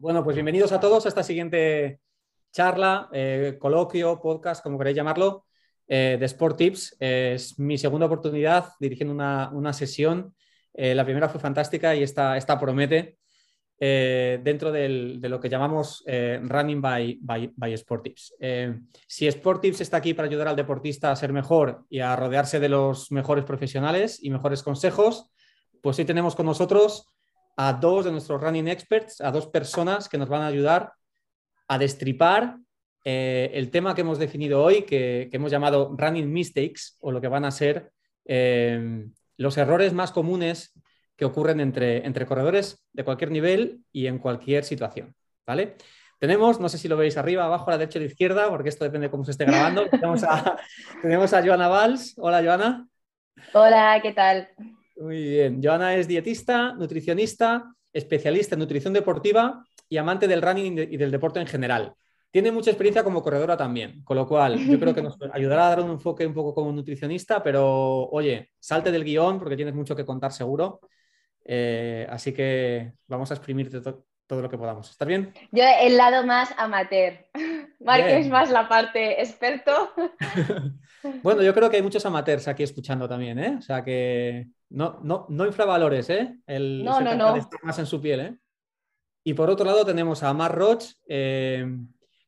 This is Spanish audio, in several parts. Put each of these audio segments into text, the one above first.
Bueno, pues bienvenidos a todos a esta siguiente charla, eh, coloquio, podcast, como queréis llamarlo, eh, de Sport Tips. es mi segunda oportunidad dirigiendo una, sesión. Eh, la primera fue fantástica y esta, esta promete dentro de lo que llamamos Running by, by, Sport Tips. si Sport Tips está aquí para ayudar al deportista a ser mejor y a rodearse de los mejores profesionales y mejores consejos, pues hoy tenemos con nosotros a dos de nuestros running experts, a dos personas que nos van a ayudar a destripar eh, el tema que hemos definido hoy, que, hemos llamado running mistakes, o lo que van a ser eh, los errores más comunes que ocurren entre, entre corredores de cualquier nivel y en cualquier situación. ¿Vale? Tenemos, no sé si lo veis arriba, abajo, a la derecha o a la izquierda, porque esto depende de cómo se esté grabando. tenemos, a, tenemos a Joana Valls. Hola, Joana. Hola, ¿qué tal? Muy bien. Joana es dietista, nutricionista, especialista en nutrición deportiva y amante del running y del deporte en general. Tiene mucha experiencia como corredora también, con lo cual yo creo que nos ayudará a dar un enfoque un poco como nutricionista, pero oye, salte del guion porque tienes mucho que contar seguro. Eh, así que vamos a exprimirte todo lo que podamos. ¿Estás bien? Yo el lado más amateur. Mark es más la parte experto. bueno, yo creo que hay muchos amateurs aquí escuchando también, ¿eh? O sea que no, no, no infravalores, ¿eh? El, no, no, no. más en su piel, ¿eh? Y por otro lado tenemos a Mar Roch, eh,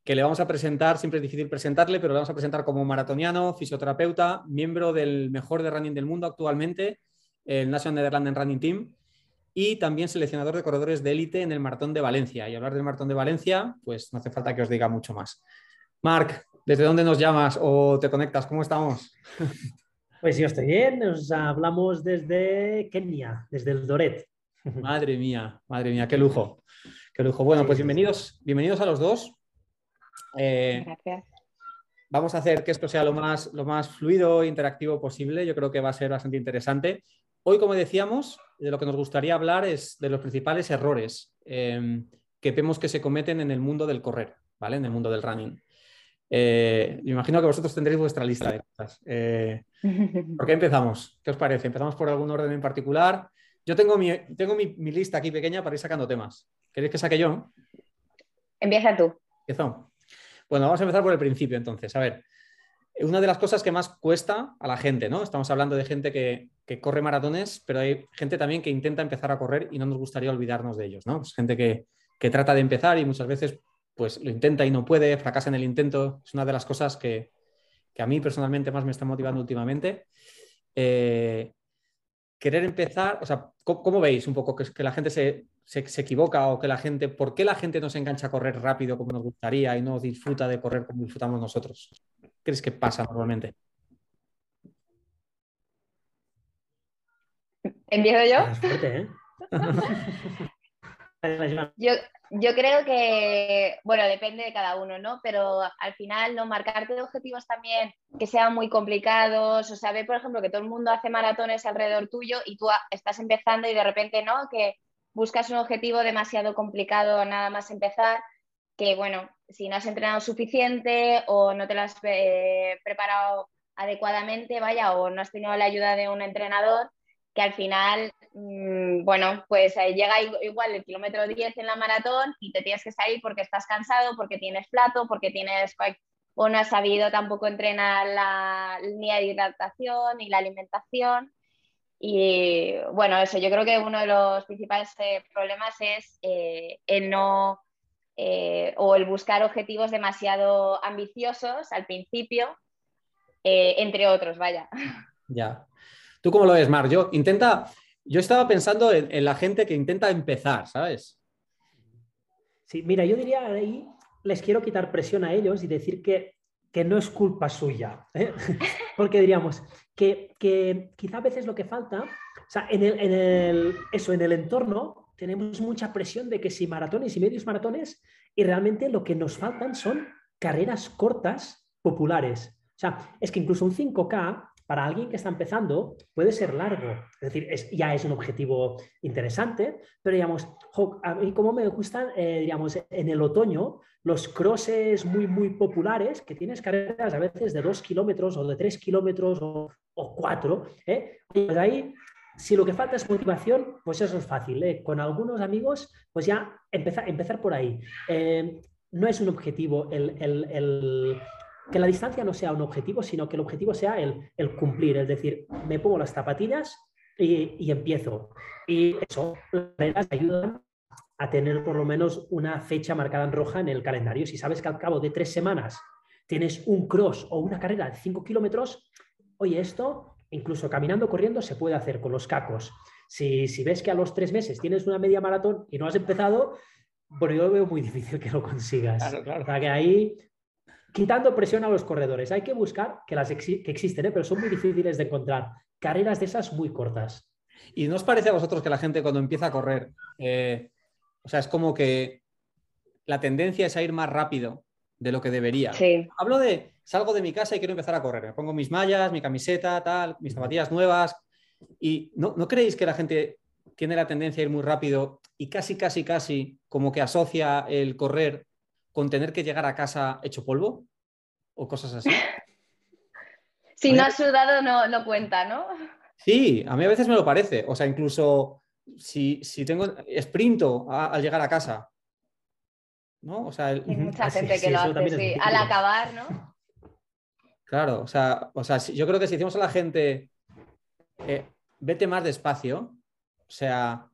que le vamos a presentar, siempre es difícil presentarle, pero le vamos a presentar como maratoniano, fisioterapeuta, miembro del mejor de running del mundo actualmente, el National Netherlands Running Team, y también seleccionador de corredores de élite en el Maratón de Valencia. Y hablar del Maratón de Valencia, pues no hace falta que os diga mucho más. Marc, ¿desde dónde nos llamas o te conectas? ¿Cómo estamos? Pues yo estoy bien, nos hablamos desde Kenia, desde el Doret. Madre mía, madre mía, qué lujo. Qué lujo. Bueno, pues bienvenidos, bienvenidos a los dos. Eh, Gracias. Vamos a hacer que esto sea lo más, lo más fluido e interactivo posible. Yo creo que va a ser bastante interesante. Hoy, como decíamos, de lo que nos gustaría hablar es de los principales errores em, que vemos que se cometen en el mundo del correr, ¿vale? En el mundo del running. Eh, imagino que vosotros tendréis vuestra lista de cosas. Eh, ¿Por qué empezamos? ¿Qué os parece? ¿Empezamos por algún orden en particular? Yo tengo mi, tengo mi, lista aquí pequeña para ir sacando temas. ¿Queréis que saque yo? Empieza tú. Empiezo. Bueno, vamos a empezar por el principio entonces. A ver, una de las cosas que más cuesta a la gente, ¿no? Estamos hablando de gente que, corre maratones, pero hay gente también que intenta empezar a correr y no nos gustaría olvidarnos de ellos, ¿no? Es gente que, que trata de empezar y muchas veces pues lo intenta y no puede, fracasa en el intento. Es una de las cosas que, a mí personalmente más me está motivando últimamente. Eh, querer empezar, o sea, ¿cómo, veis un poco que, la gente se, equivoca o que la gente, por qué la gente no se engancha a correr rápido como nos gustaría y no disfruta de correr como disfrutamos nosotros? ¿Qué crees que pasa normalmente? ¿Empiezo yo? ¿eh? yo, yo creo que, bueno, depende de cada uno, ¿no? Pero al final, ¿no? Marcarte objetivos también que sean muy complicados, o sea, por ejemplo, que todo el mundo hace maratones alrededor tuyo y tú estás empezando y de repente, ¿no? Que buscas un objetivo demasiado complicado nada más empezar, que, bueno, si no has entrenado suficiente o no te lo has eh, preparado adecuadamente, vaya, o no has tenido la ayuda de un entrenador, que al final, mm, bueno, pues eh, llega igual el kilómetro 10 en la maratón y te tienes que salir porque estás cansado, porque tienes plato, porque tienes o no has sabido tampoco entrenar la línea de hidratación ni la alimentación. Y bueno, eso yo creo que uno de los principales eh, problemas es eh, el no o el buscar objetivos demasiado ambiciosos al principio, entre otros, vaya. Ya, ¿Tú cómo lo ves, Mar? Yo intenta, yo estaba pensando en, la gente que intenta empezar, ¿sabes? Sí, mira, yo diría ahí, les quiero quitar presión a ellos y decir que, que no es culpa suya. ¿eh? Porque diríamos que, que, quizá a veces lo que falta, o sea, en el, en el, eso, en el entorno tenemos mucha presión de que si maratones y medios maratones, y realmente lo que nos faltan son carreras cortas populares. O sea, es que incluso un 5K para alguien que está empezando puede ser largo. Es decir, ya es un objetivo interesante, pero digamos, a mí como me gustan, eh, digamos, en el otoño, los crosses muy, muy populares, que tienes carreras a veces de dos kilómetros o de tres kilómetros o, cuatro, ¿eh? pues ahí si lo que falta es motivación, pues eso es fácil. ¿eh? Con algunos amigos, pues ya empezar, empezar por ahí. Eh, no es un objetivo el, que la distancia no sea un objetivo, sino que el objetivo sea el, cumplir, es decir, me pongo las zapatillas y, empiezo. Y eso, las ayudan a tener por lo menos una fecha marcada en roja en el calendario. Si sabes que al cabo de tres semanas tienes un cross o una carrera de cinco kilómetros, oye, esto incluso caminando, corriendo, se puede hacer con los cacos. Si, si ves que a los tres meses tienes una media maratón y no has empezado, bueno, yo veo muy difícil que lo consigas. Claro, que ahí quitando presión a los corredores. Hay que buscar que las que existen, ¿eh? pero son muy difíciles de encontrar. Carreras de esas muy cortas. ¿Y no os parece a vosotros que la gente cuando empieza a correr, eh, o sea, es como que la tendencia es a ir más rápido de lo que debería? Sí. Hablo de, salgo de mi casa y quiero empezar a correr. Me pongo mis mallas, mi camiseta, tal, mis zapatillas nuevas. ¿Y no, no creéis que la gente tiene la tendencia a ir muy rápido y casi, casi, casi como que asocia el correr con tener que llegar a casa hecho polvo o cosas así. Si no has sudado no, cuenta, ¿no? Sí, a mí a veces me lo parece. O sea, incluso si, tengo sprinto al llegar a casa. ¿No? O sea, Hay mucha gente que lo hace, sí. Al acabar, ¿no? Claro, o sea, o sea, yo creo que si decimos a la gente, eh, vete más despacio, o sea,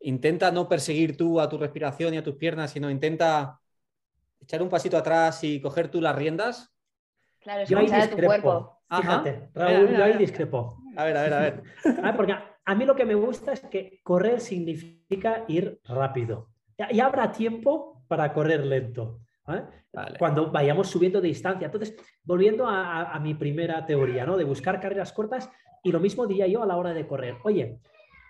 intenta no perseguir tú a tu respiración y a tus piernas, sino intenta echar un pasito atrás y coger tú las riendas. Claro, es a tu cuerpo. Fíjate, Raúl, yo ahí discrepo. A ver, a ver, a ver. porque a mí lo que me gusta es que correr significa ir rápido. Y habrá tiempo para correr lento. Cuando vayamos subiendo de distancia. Entonces, volviendo a, mi primera teoría, ¿no? De buscar carreras cortas, y lo mismo diría yo a la hora de correr. Oye,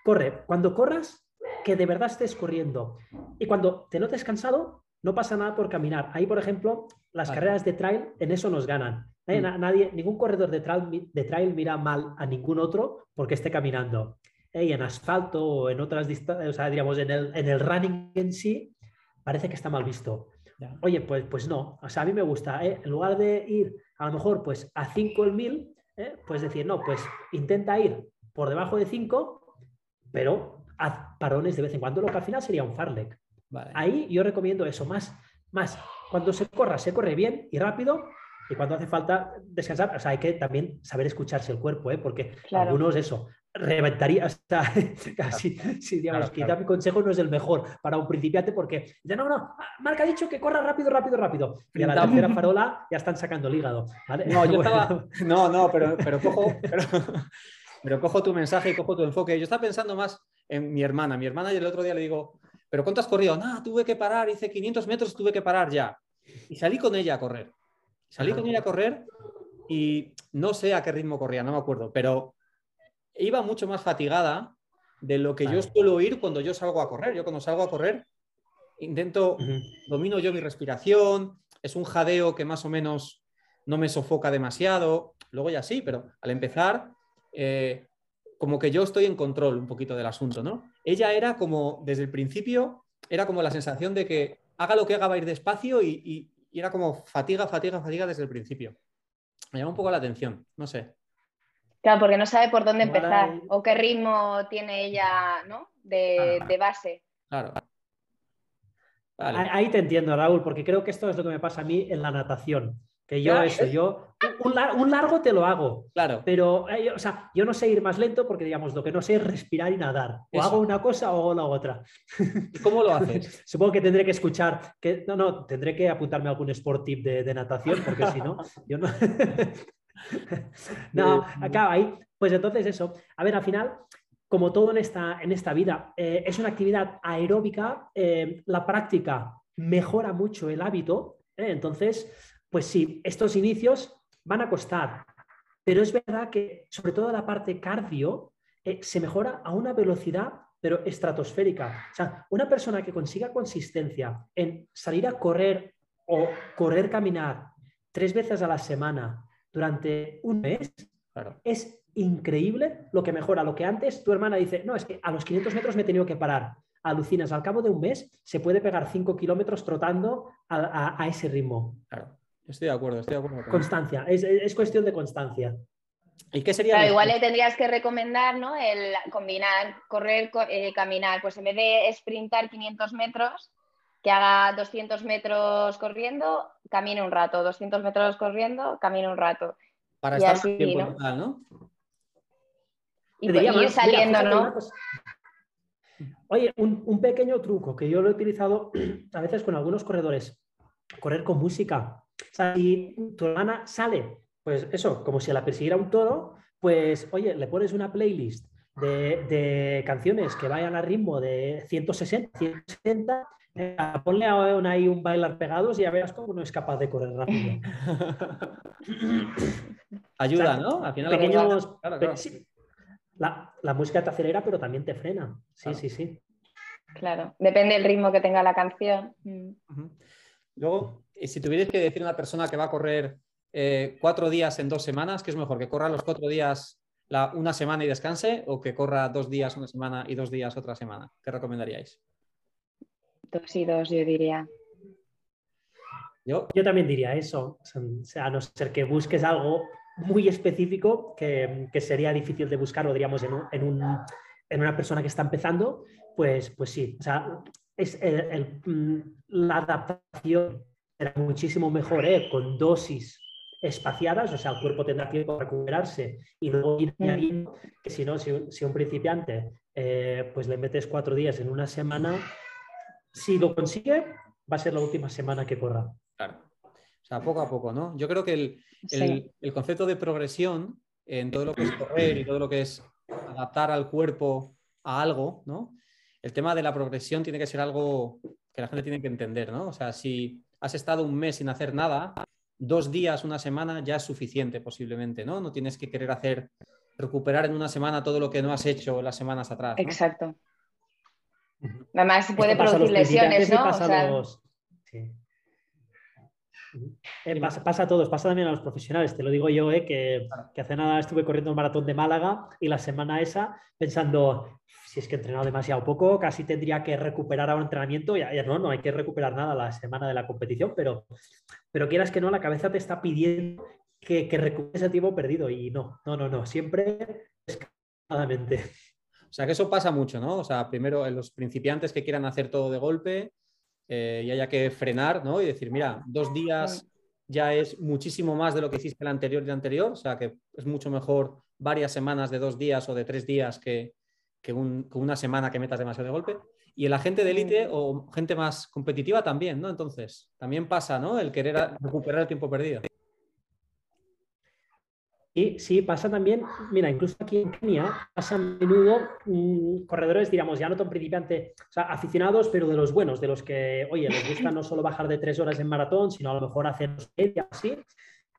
corre, cuando corras, que de verdad estés corriendo. Y cuando te notes cansado, no pasa nada por caminar. Ahí, por ejemplo, las carreras de trail en eso nos ganan. ¿eh? Mm. Nadie, ningún corredor de trail, de trail, mira mal a ningún otro porque esté caminando. ¿eh? Y en asfalto o en otras distancias, o sea, digamos, en el, en el running en sí, parece que está mal visto. Oye, pues, pues no. O sea, a mí me gusta, ¿eh? en lugar de ir a lo mejor pues a 5 el 1000, pues decir, no, pues intenta ir por debajo de 5, pero haz parones de vez en cuando, lo que al final sería un farlek. Ahí yo recomiendo eso, más, más, cuando se corra, se corre bien y rápido, y cuando hace falta descansar, o sea, hay que también saber escucharse el cuerpo, ¿eh? porque algunos eso, reventaría hasta casi, si digamos, quizá mi consejo no es el mejor para un principiante porque dice, no, no, Marca ha dicho que corra rápido, rápido, rápido. Y a la tercera farola ya están sacando el hígado. No, yo estaba, no, no, pero, pero cojo, pero, pero cojo tu mensaje y cojo tu enfoque. Yo estaba pensando más en mi hermana. Mi hermana y el otro día le digo, ¿pero cuánto has corrido? No, tuve que parar, hice 500 metros, tuve que parar ya. Y salí con ella a correr. Salí con ella a correr y no sé a qué ritmo corría, no me acuerdo, pero iba mucho más fatigada de lo que yo suelo ir cuando yo salgo a correr. Yo cuando salgo a correr intento, domino yo mi respiración, es un jadeo que más o menos no me sofoca demasiado, luego ya sí, pero al empezar eh, como que yo estoy en control un poquito del asunto, ¿no? Ella era como, desde el principio, era como la sensación de que haga lo que haga va a ir despacio y, era como fatiga, fatiga, fatiga desde el principio. Me llama un poco la atención, no sé. Claro, porque no sabe por dónde empezar o qué ritmo tiene ella, ¿no? De, de base. Claro. Ahí te entiendo, Raúl, porque creo que esto es lo que me pasa a mí en la natación. Que yo eso, yo un, largo te lo hago. Claro. Pero, eh, o sea, yo no sé ir más lento porque, digamos, lo que no sé es respirar y nadar. O hago una cosa o hago la otra. ¿Cómo lo haces? Supongo que tendré que escuchar, que, no, no, tendré que apuntarme a algún sport tip de, natación porque si no, yo no... no, acá ahí, pues entonces eso. A ver, al final, como todo en esta, en esta vida, eh, es una actividad aeróbica, eh, la práctica mejora mucho el hábito, entonces pues sí, estos inicios van a costar, pero es verdad que sobre todo la parte cardio eh, se mejora a una velocidad pero estratosférica. O sea, una persona que consiga consistencia en salir a correr o correr, caminar tres veces a la semana durante un mes, es increíble lo que mejora. Lo que antes tu hermana dice, no, es que a los 500 metros me he tenido que parar. Alucinas, al cabo de un mes se puede pegar 5 kilómetros trotando a, a ese ritmo. Claro. Estoy de acuerdo, estoy de acuerdo. Constancia, es, cuestión de constancia. ¿Y qué sería? Claro, igual le tendrías que recomendar, ¿no? El combinar, correr, eh, caminar. Pues en vez de sprintar 500 metros, que haga 200 metros corriendo, camine un rato. 200 metros corriendo, camine un rato. Para estar así, tiempo ¿no? ¿no? Y, ir saliendo, ¿no? Oye, un, pequeño truco que yo lo he utilizado a veces con algunos corredores, correr con música. O sea, si tu hermana sale, pues eso, como si la persiguiera un toro, pues oye, le pones una playlist de, canciones que vayan a ritmo de 160, 160, eh, ponle ahí un bailar pegados y ya veas cómo no es capaz de correr rápido. Ayuda, ¿no? Al final pequeños, la, música te acelera, pero también te frena. Sí, sí, sí. Claro, depende del ritmo que tenga la canción. Mm. Luego, si tuvierais que decir a una persona que va a correr eh, cuatro días en dos semanas, ¿qué es mejor? ¿Que corra los cuatro días la, una semana y descanse o que corra dos días una semana y dos días otra semana? ¿Qué recomendaríais? Dos y dos, yo diría. Yo, yo también diría eso. O sea, a no ser que busques algo muy específico que, sería difícil de buscar, o diríamos, en, en, una persona que está empezando, pues, pues sí. O sea, es mm, la adaptación será muchísimo mejor ¿eh? con dosis espaciadas, o sea, el cuerpo tendrá tiempo para recuperarse y luego ir añadiendo que si no, si, un principiante eh, pues le metes cuatro días en una semana, si lo consigue, va a ser la última semana que corra. Claro. O sea, poco a poco, ¿no? Yo creo que el, el, concepto de progresión en todo lo que es correr y todo lo que es adaptar al cuerpo a algo, ¿no? El tema de la progresión tiene que ser algo que la gente tiene que entender, ¿no? O sea, si has estado un mes sin hacer nada, dos días, una semana ya es suficiente posiblemente, ¿no? No tienes que querer hacer, recuperar en una semana todo lo que no has hecho las semanas atrás. Exacto. Además puede producir lesiones, ¿no? Eh, pasa, a todos, pasa también a los profesionales. Te lo digo yo, eh, que, hace nada estuve corriendo el maratón de Málaga y la semana esa pensando, si es que he entrenado demasiado poco, casi tendría que recuperar a un entrenamiento. Ya, ya no, no hay que recuperar nada la semana de la competición, pero, pero quieras que no, la cabeza te está pidiendo que, que recuperes el tiempo perdido y no, no, no, no, siempre escaladamente. O sea que eso pasa mucho, ¿no? O sea, primero en los principiantes que quieran hacer todo de golpe, eh, y haya que frenar ¿no? y decir, mira, dos días ya es muchísimo más de lo que hiciste el anterior y el anterior, o sea que es mucho mejor varias semanas de dos días o de tres días que, una semana que metas demasiado de golpe. Y el agente de élite o gente más competitiva también, ¿no? Entonces, también pasa, ¿no? El querer recuperar el tiempo perdido. Y sí, pasa también, mira, incluso aquí en Kenia pasa a menudo mm, corredores, digamos, ya no tan principiantes, o sea, aficionados, pero de los buenos, de los que, oye, les gusta no solo bajar de tres horas en maratón, sino a lo mejor hacer media, así.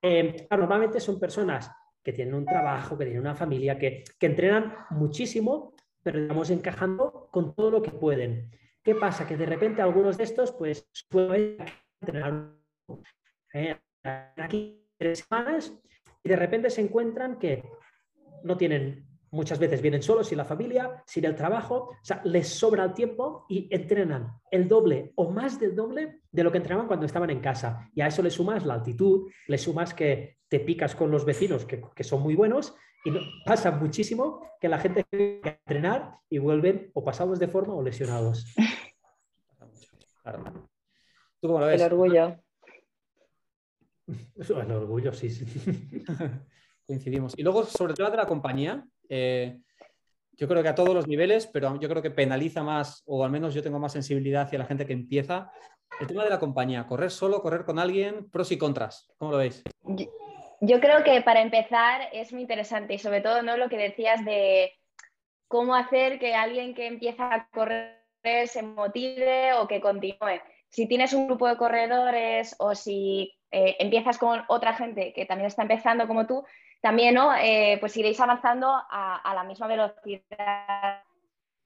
Eh, normalmente son personas que tienen un trabajo, que tienen una familia, que, entrenan muchísimo, pero digamos encajando con todo lo que pueden. ¿Qué pasa? Que de repente algunos de estos, pues, pueden entrenar eh, aquí tres semanas y de repente se encuentran que no tienen, muchas veces vienen solos, sin la familia, sin el trabajo, o sea, les sobra el tiempo y entrenan el doble o más del doble de lo que entrenaban cuando estaban en casa. Y a eso le sumas la altitud, le sumas que te picas con los vecinos que, son muy buenos y pasa muchísimo que la gente que entrenar y vuelven o pasados de forma o lesionados. ¿Tú cómo lo ves? El orgullo. El orgullo, sí, sí. Coincidimos. Y luego, sobre todo de la compañía, eh, yo creo que a todos los niveles, pero yo creo que penaliza más, o al menos yo tengo más sensibilidad hacia la gente que empieza. El tema de la compañía, correr solo, correr con alguien, pros y contras. ¿Cómo lo veis? Yo, creo que para empezar es muy interesante y sobre todo ¿no? lo que decías de cómo hacer que alguien que empieza a correr se motive o que continúe. Si tienes un grupo de corredores o si eh, empiezas con otra gente que también está empezando como tú, también ¿no? Eh, pues iréis avanzando a, la misma velocidad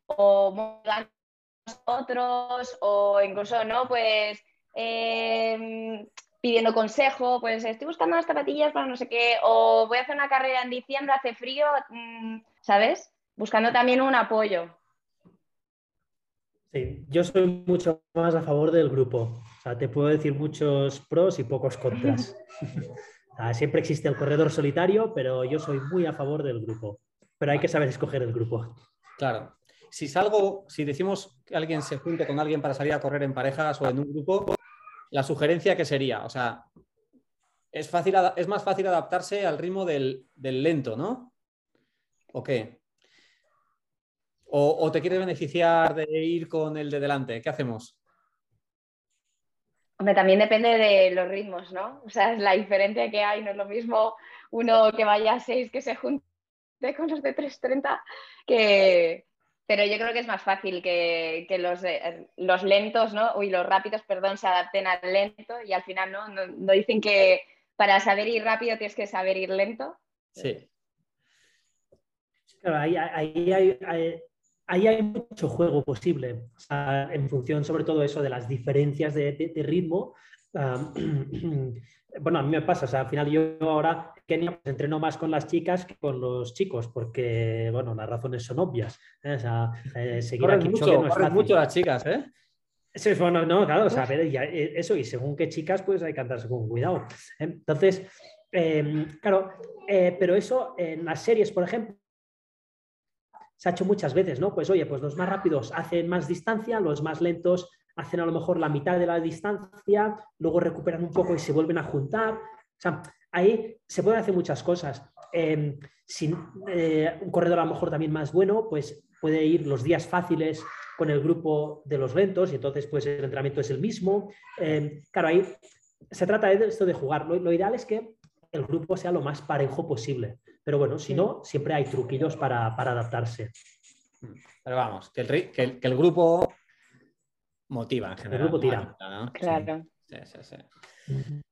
o otros o incluso no pues em, pidiendo consejo pues estoy buscando unas zapatillas para no sé qué o voy a hacer una carrera en diciembre hace frío mm, sabes buscando también un apoyo sí yo soy mucho más a favor del grupo o sea, te puedo decir muchos pros y pocos contras. siempre existe el corredor solitario, pero yo soy muy a favor del grupo. Pero hay que saber escoger el grupo. Claro. Si salgo, si decimos que alguien se junte con alguien para salir a correr en parejas o en un grupo, la sugerencia que sería, o sea, es, fácil, es más fácil adaptarse al ritmo del, lento, ¿no? ¿O qué? O, te quieres beneficiar de ir con el de delante? ¿Qué hacemos? Hombre, también depende de los ritmos, ¿no? O sea, es la diferencia que hay, no es lo mismo uno que vaya a 6 que se junte con los de 3.30 que... Pero yo creo que es más fácil que, los, los lentos, ¿no? Uy, los rápidos, perdón, se adapten al lento y al final, ¿no? no dicen que para saber ir rápido tienes que saber ir lento. Sí. Claro, ahí, hay, mucho juego posible, en función sobre todo eso de las diferencias de, ritmo. bueno, a mí me pasa, o sea, al final yo ahora Kenia pues, entreno más con las chicas que con los chicos, porque, bueno, las razones son obvias. ¿eh? O sea, eh, seguir aquí mucho, no es mucho las chicas, ¿eh? Eso bueno, no, claro, o sea, eh, eso, y según qué chicas, pues hay que andarse con cuidado. Entonces, em, claro, eh, pero eso en las series, por ejemplo, se ha hecho muchas veces, ¿no? Pues oye, pues los más rápidos hacen más distancia, los más lentos hacen a lo mejor la mitad de la distancia, luego recuperan un poco y se vuelven a juntar. O sea, ahí se pueden hacer muchas cosas. Em, sin, eh, un corredor a lo mejor también más bueno, pues puede ir los días fáciles con el grupo de los lentos y entonces pues el entrenamiento es el mismo. Eh, claro, ahí se trata de esto de jugar. Lo, ideal es que el grupo sea lo más parejo posible. Pero bueno, si no, siempre hay truquillos para, adaptarse. Pero vamos, que el, que el, grupo motiva en general. El grupo tira. Claro. Sí, sí, sí.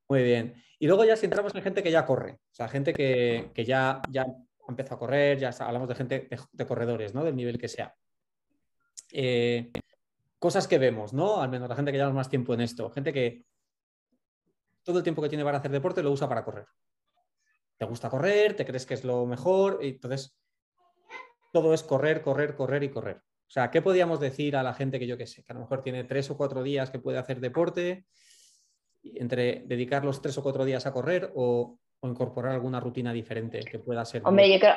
Muy bien. Y luego ya si entramos en gente que ya corre, o sea, gente que, ya, ya empezado a correr, ya hablamos de gente de, de corredores, ¿no? Del nivel que sea. Eh, cosas que vemos, ¿no? Al menos la gente que lleva más tiempo en esto, gente que todo el tiempo que tiene para hacer deporte lo usa para correr. Te gusta correr, te crees que es lo mejor, y entonces todo es correr, correr, correr y correr. O sea, ¿qué podríamos decir a la gente que yo que sé, que a lo mejor tiene tres o cuatro días que puede hacer deporte, entre dedicar los tres o cuatro días a correr o, incorporar alguna rutina diferente que pueda ser? Hombre, yo creo,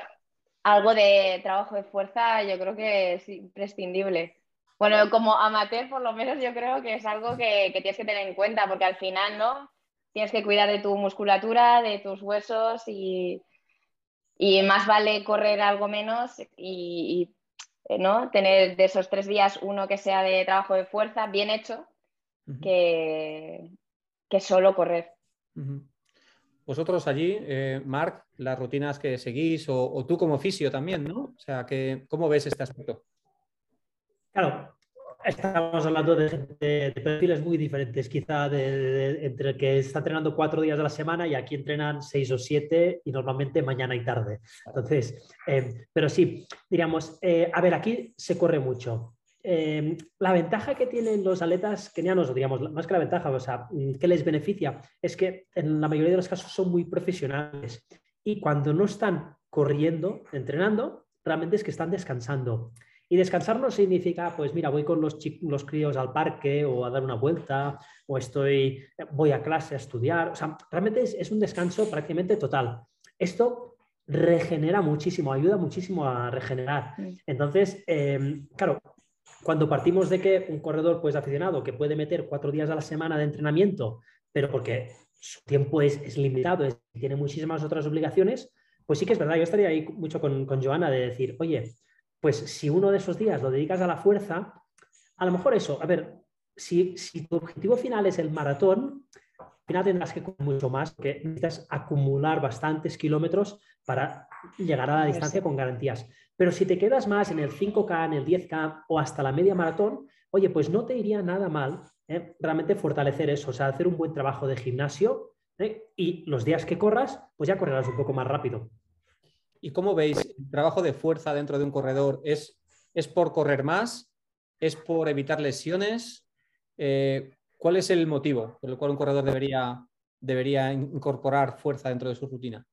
algo de trabajo de fuerza yo creo que es imprescindible. Bueno, como amateur por lo menos yo creo que es algo que, tienes que tener en cuenta porque al final, ¿no? Tienes que cuidar de tu musculatura, de tus huesos y, más vale correr algo menos y, ¿no? tener de esos tres días uno que sea de trabajo de fuerza bien hecho que, que solo correr. Vosotros allí, eh, Marc, las rutinas que seguís o, tú como fisio también, ¿no? O sea, que, ¿cómo ves este aspecto? Claro, estamos hablando de, perfiles muy diferentes, quizá entre el que está entrenando cuatro días a la semana y aquí entrenan seis o siete y normalmente mañana y tarde. Entonces, eh, pero sí, diríamos, eh, a ver, aquí se corre mucho. Em, la ventaja que tienen los atletas kenianos, digamos, más que la ventaja, o sea, que les beneficia, es que en la mayoría de los casos son muy profesionales y cuando no están corriendo, entrenando, realmente es que están descansando. Y descansar no significa, pues mira, voy con los, los críos al parque o a dar una vuelta o estoy, voy a clase a estudiar. O sea, realmente es, un descanso prácticamente total. Esto regenera muchísimo, ayuda muchísimo a regenerar. Entonces, em, claro, cuando partimos de que un corredor pues aficionado que puede meter cuatro días a la semana de entrenamiento, pero porque su tiempo es, limitado, y tiene muchísimas otras obligaciones, pues sí que es verdad, yo estaría ahí mucho con, con Joana de decir, oye, pues si uno de esos días lo dedicas a la fuerza, a lo mejor eso, a ver, si, si tu objetivo final es el maratón, al final tendrás que correr mucho más, porque necesitas acumular bastantes kilómetros para llegar a la distancia con garantías. Pero si te quedas más en el 5K, en el 10K o hasta la media maratón, oye, pues no te iría nada mal ¿eh? realmente fortalecer eso, o sea, hacer un buen trabajo de gimnasio ¿eh? y los días que corras, pues ya correrás un poco más rápido. ¿Y cómo veis el trabajo de fuerza dentro de un corredor? ¿Es, es por correr más? ¿Es por evitar lesiones? Eh, ¿Cuál es el motivo por el cual un corredor debería, debería incorporar fuerza dentro de su rutina?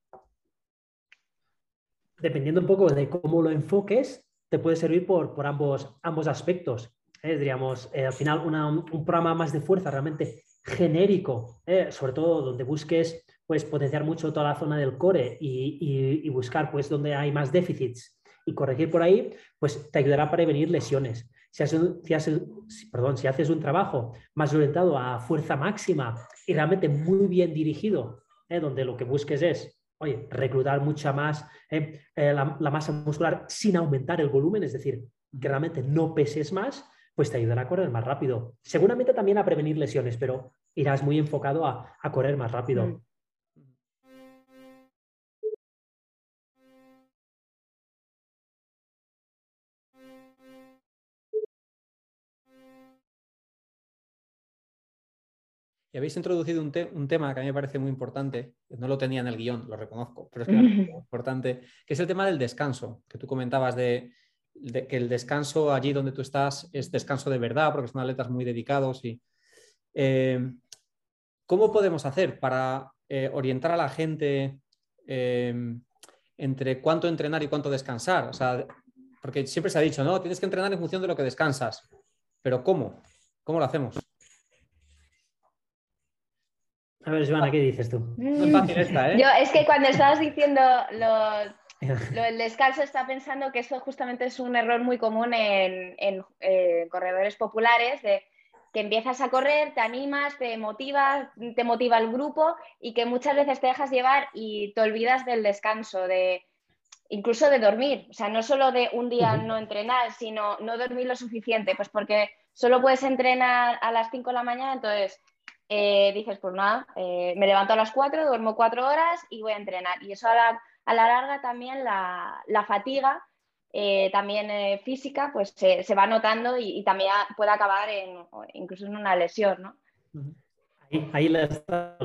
dependiendo un poco de cómo lo enfoques, te puede servir por, por ambos, ambos aspectos. ¿eh? Diríamos, eh, al final un programa más de fuerza realmente genérico, ¿eh? sobre todo donde busques pues potenciar mucho toda la zona del core y, buscar pues donde hay más déficits y corregir por ahí, pues te ayudará a prevenir lesiones. Si haces, un trabajo más orientado a fuerza máxima y realmente muy bien dirigido, ¿eh? donde lo que busques es, oye, reclutar mucha más ¿eh? Eh, la, masa muscular sin aumentar el volumen, es decir, que realmente no peses más, pues te ayudará a correr más rápido. Seguramente también a prevenir lesiones, pero irás muy enfocado a, correr más rápido. Mm. Y habéis introducido un, tema que a mí me parece muy importante, no lo tenía en el guion, lo reconozco, pero es que muy importante, que es el tema del descanso, que tú comentabas de, que el descanso allí donde tú estás es descanso de verdad, porque son atletas muy dedicados. Y, eh, ¿Cómo podemos hacer para eh, orientar a la gente eh, entre cuánto entrenar y cuánto descansar? O sea, porque siempre se ha dicho, no, tienes que entrenar en función de lo que descansas, pero ¿cómo? ¿Cómo lo hacemos? A ver, Joana, ¿qué dices tú? es fácil esta, ¿eh? Yo, es que cuando estabas diciendo lo, el descanso está pensando que esto justamente es un error muy común en, eh, corredores populares, de que empiezas a correr, te animas, te motiva, te motiva el grupo y que muchas veces te dejas llevar y te olvidas del descanso, de incluso de dormir. O sea, no solo de un día no entrenar, sino no dormir lo suficiente, pues porque solo puedes entrenar a las 5 de la mañana, entonces eh, dices, pues nada, eh, me levanto a las 4, duermo 4 horas y voy a entrenar. Y eso a la, a la larga también la, fatiga, eh, también física, pues se, va notando y, también puede acabar incluso en una lesión, ¿no? Ahí,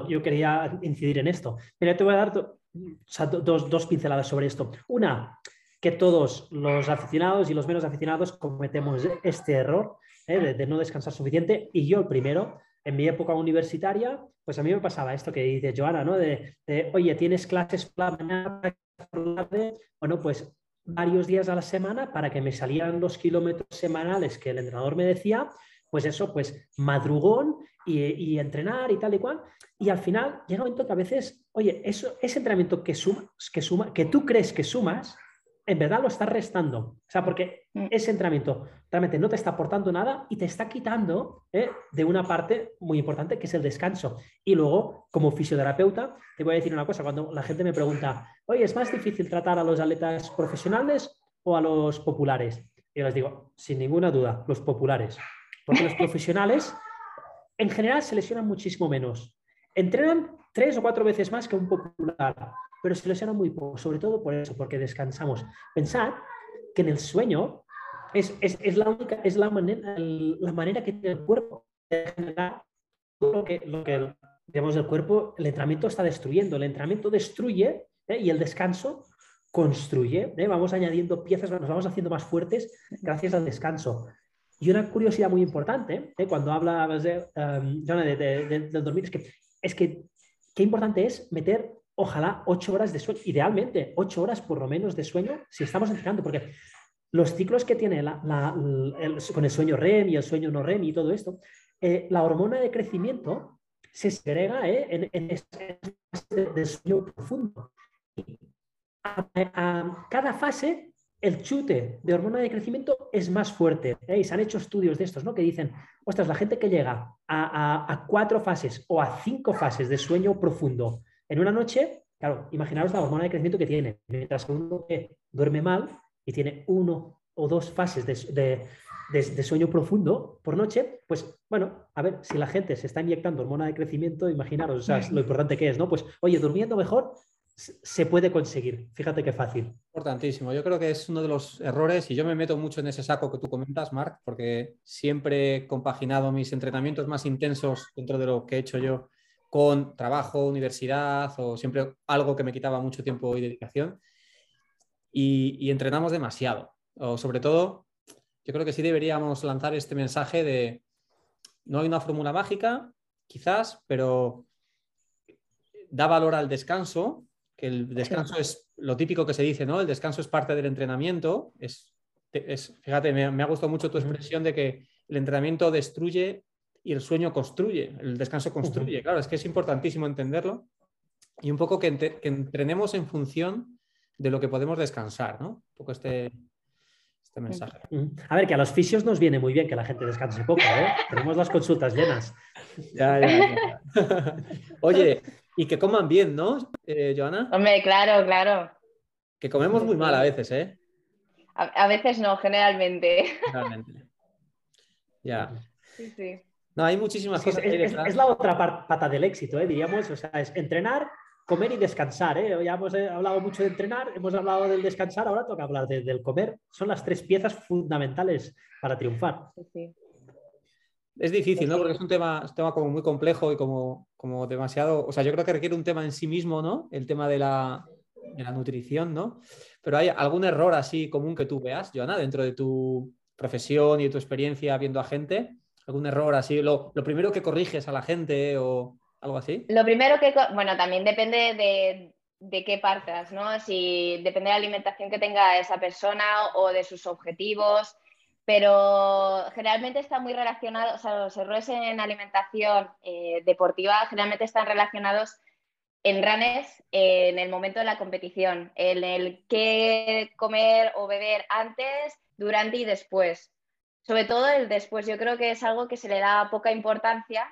yo quería incidir en esto. Mira, te voy a dar dos, dos pinceladas sobre esto. Una, que todos los aficionados y los menos aficionados cometemos este error de, no descansar suficiente y yo el primero, en mi época universitaria, pues a mí me pasaba esto que dice Joana, ¿no? De, oye, tienes clases por la mañana, por la tarde, bueno, pues varios días a la semana para que me salieran los kilómetros semanales que el entrenador me decía, pues eso, pues madrugón y, entrenar y tal y cual. Y al final llega un momento que a veces, oye, eso, ese entrenamiento que, suma, que, suma, que tú crees que sumas, en verdad lo estás restando. O sea, porque mm. ese entrenamiento realmente no te está aportando nada y te está quitando ¿eh? de una parte muy importante que es el descanso. Y luego, como fisioterapeuta, te voy a decir una cosa. Cuando la gente me pregunta, oye, ¿es más difícil tratar a los atletas profesionales o a los populares? Yo les digo, sin ninguna duda, los populares. Porque los profesionales, en general, se lesionan muchísimo menos. Entrenan tres o cuatro veces más que un popular pero se lesiona muy poco, sobre todo por eso, porque descansamos. Pensad que en el sueño es, la única, es la manera, la manera que tiene el cuerpo de generar lo que, lo que digamos, el cuerpo, el entrenamiento está destruyendo. El entrenamiento destruye ¿eh? y el descanso construye. ¿eh? Vamos añadiendo piezas, nos vamos haciendo más fuertes gracias al descanso. Y una curiosidad muy importante, ¿eh? cuando hablas de, um, de, del dormir, es que, es que qué importante es meter ojalá ocho horas de sueño, idealmente ocho horas por lo menos de sueño si estamos entrenando, porque los ciclos que tiene con el sueño REM y el sueño no REM y todo esto, eh, la hormona de crecimiento se segrega eh, en, en este de sueño profundo. A, cada fase el chute de hormona de crecimiento es más fuerte. ¿eh? Se han hecho estudios de estos, ¿no? Que dicen, ostras, la gente que llega a, cuatro fases o a cinco fases de sueño profundo en una noche, claro, imaginaros la hormona de crecimiento que tiene. Mientras uno duerme mal y tiene uno o dos fases de, sueño profundo por noche, pues bueno, a ver, si la gente se está inyectando hormona de crecimiento, imaginaros, lo importante que es, ¿no? Pues, oye, durmiendo mejor se puede conseguir. Fíjate qué fácil. Importantísimo. Yo creo que es uno de los errores y yo me meto mucho en ese saco que tú comentas, Marc, porque siempre he compaginado mis entrenamientos más intensos dentro de lo que he hecho yo con trabajo, universidad o siempre algo que me quitaba mucho tiempo y dedicación. Y, entrenamos demasiado. O sobre todo, yo creo que sí deberíamos lanzar este mensaje de no hay una fórmula mágica, quizás, pero da valor al descanso, que el descanso es lo típico que se dice, ¿no? El descanso es parte del entrenamiento. Es, fíjate, me, me ha gustado mucho tu expresión de que el entrenamiento destruye y el sueño construye, el descanso construye. Claro, es que es importantísimo entenderlo. y un poco que, que, entrenemos en función de lo que podemos descansar, ¿no? Un poco este, este mensaje. A ver, que a los fisios nos viene muy bien que la gente descanse poco, ¿eh? Tenemos las consultas llenas. Ya, ya, Oye, y que coman bien, ¿no, eh, Joana? Hombre, claro, claro. Que comemos muy mal a veces, ¿eh? A, veces no, generalmente. Generalmente. Ya. Sí, sí. No, hay muchísimas cosas. Es, la otra pata del éxito, ¿eh? diríamos. O sea, es entrenar, comer y descansar. ¿eh? Ya hemos eh, hablado mucho de entrenar, hemos hablado del descansar, ahora toca hablar del comer. Son las tres piezas fundamentales para triunfar. Es difícil, ¿no? Porque es un tema, un tema como muy complejo y como, como demasiado. O sea, yo creo que requiere un tema en sí mismo, ¿no? El tema de la, de la nutrición, ¿no? Pero hay algún error así común que tú veas, Joana, dentro de tu profesión y de tu experiencia viendo a gente. ¿Algún error así? Lo, lo primero que corriges a la gente o algo así? Lo primero que, bueno, también depende de, de qué partas, ¿no? Si depende de la alimentación que tenga esa persona o de sus objetivos, pero generalmente está muy relacionado, o sea, los errores en alimentación eh, deportiva generalmente están relacionados en runners en el momento de la competición, en el qué comer o beber antes, durante y después. Sobre todo el después, yo creo que es algo que se le da poca importancia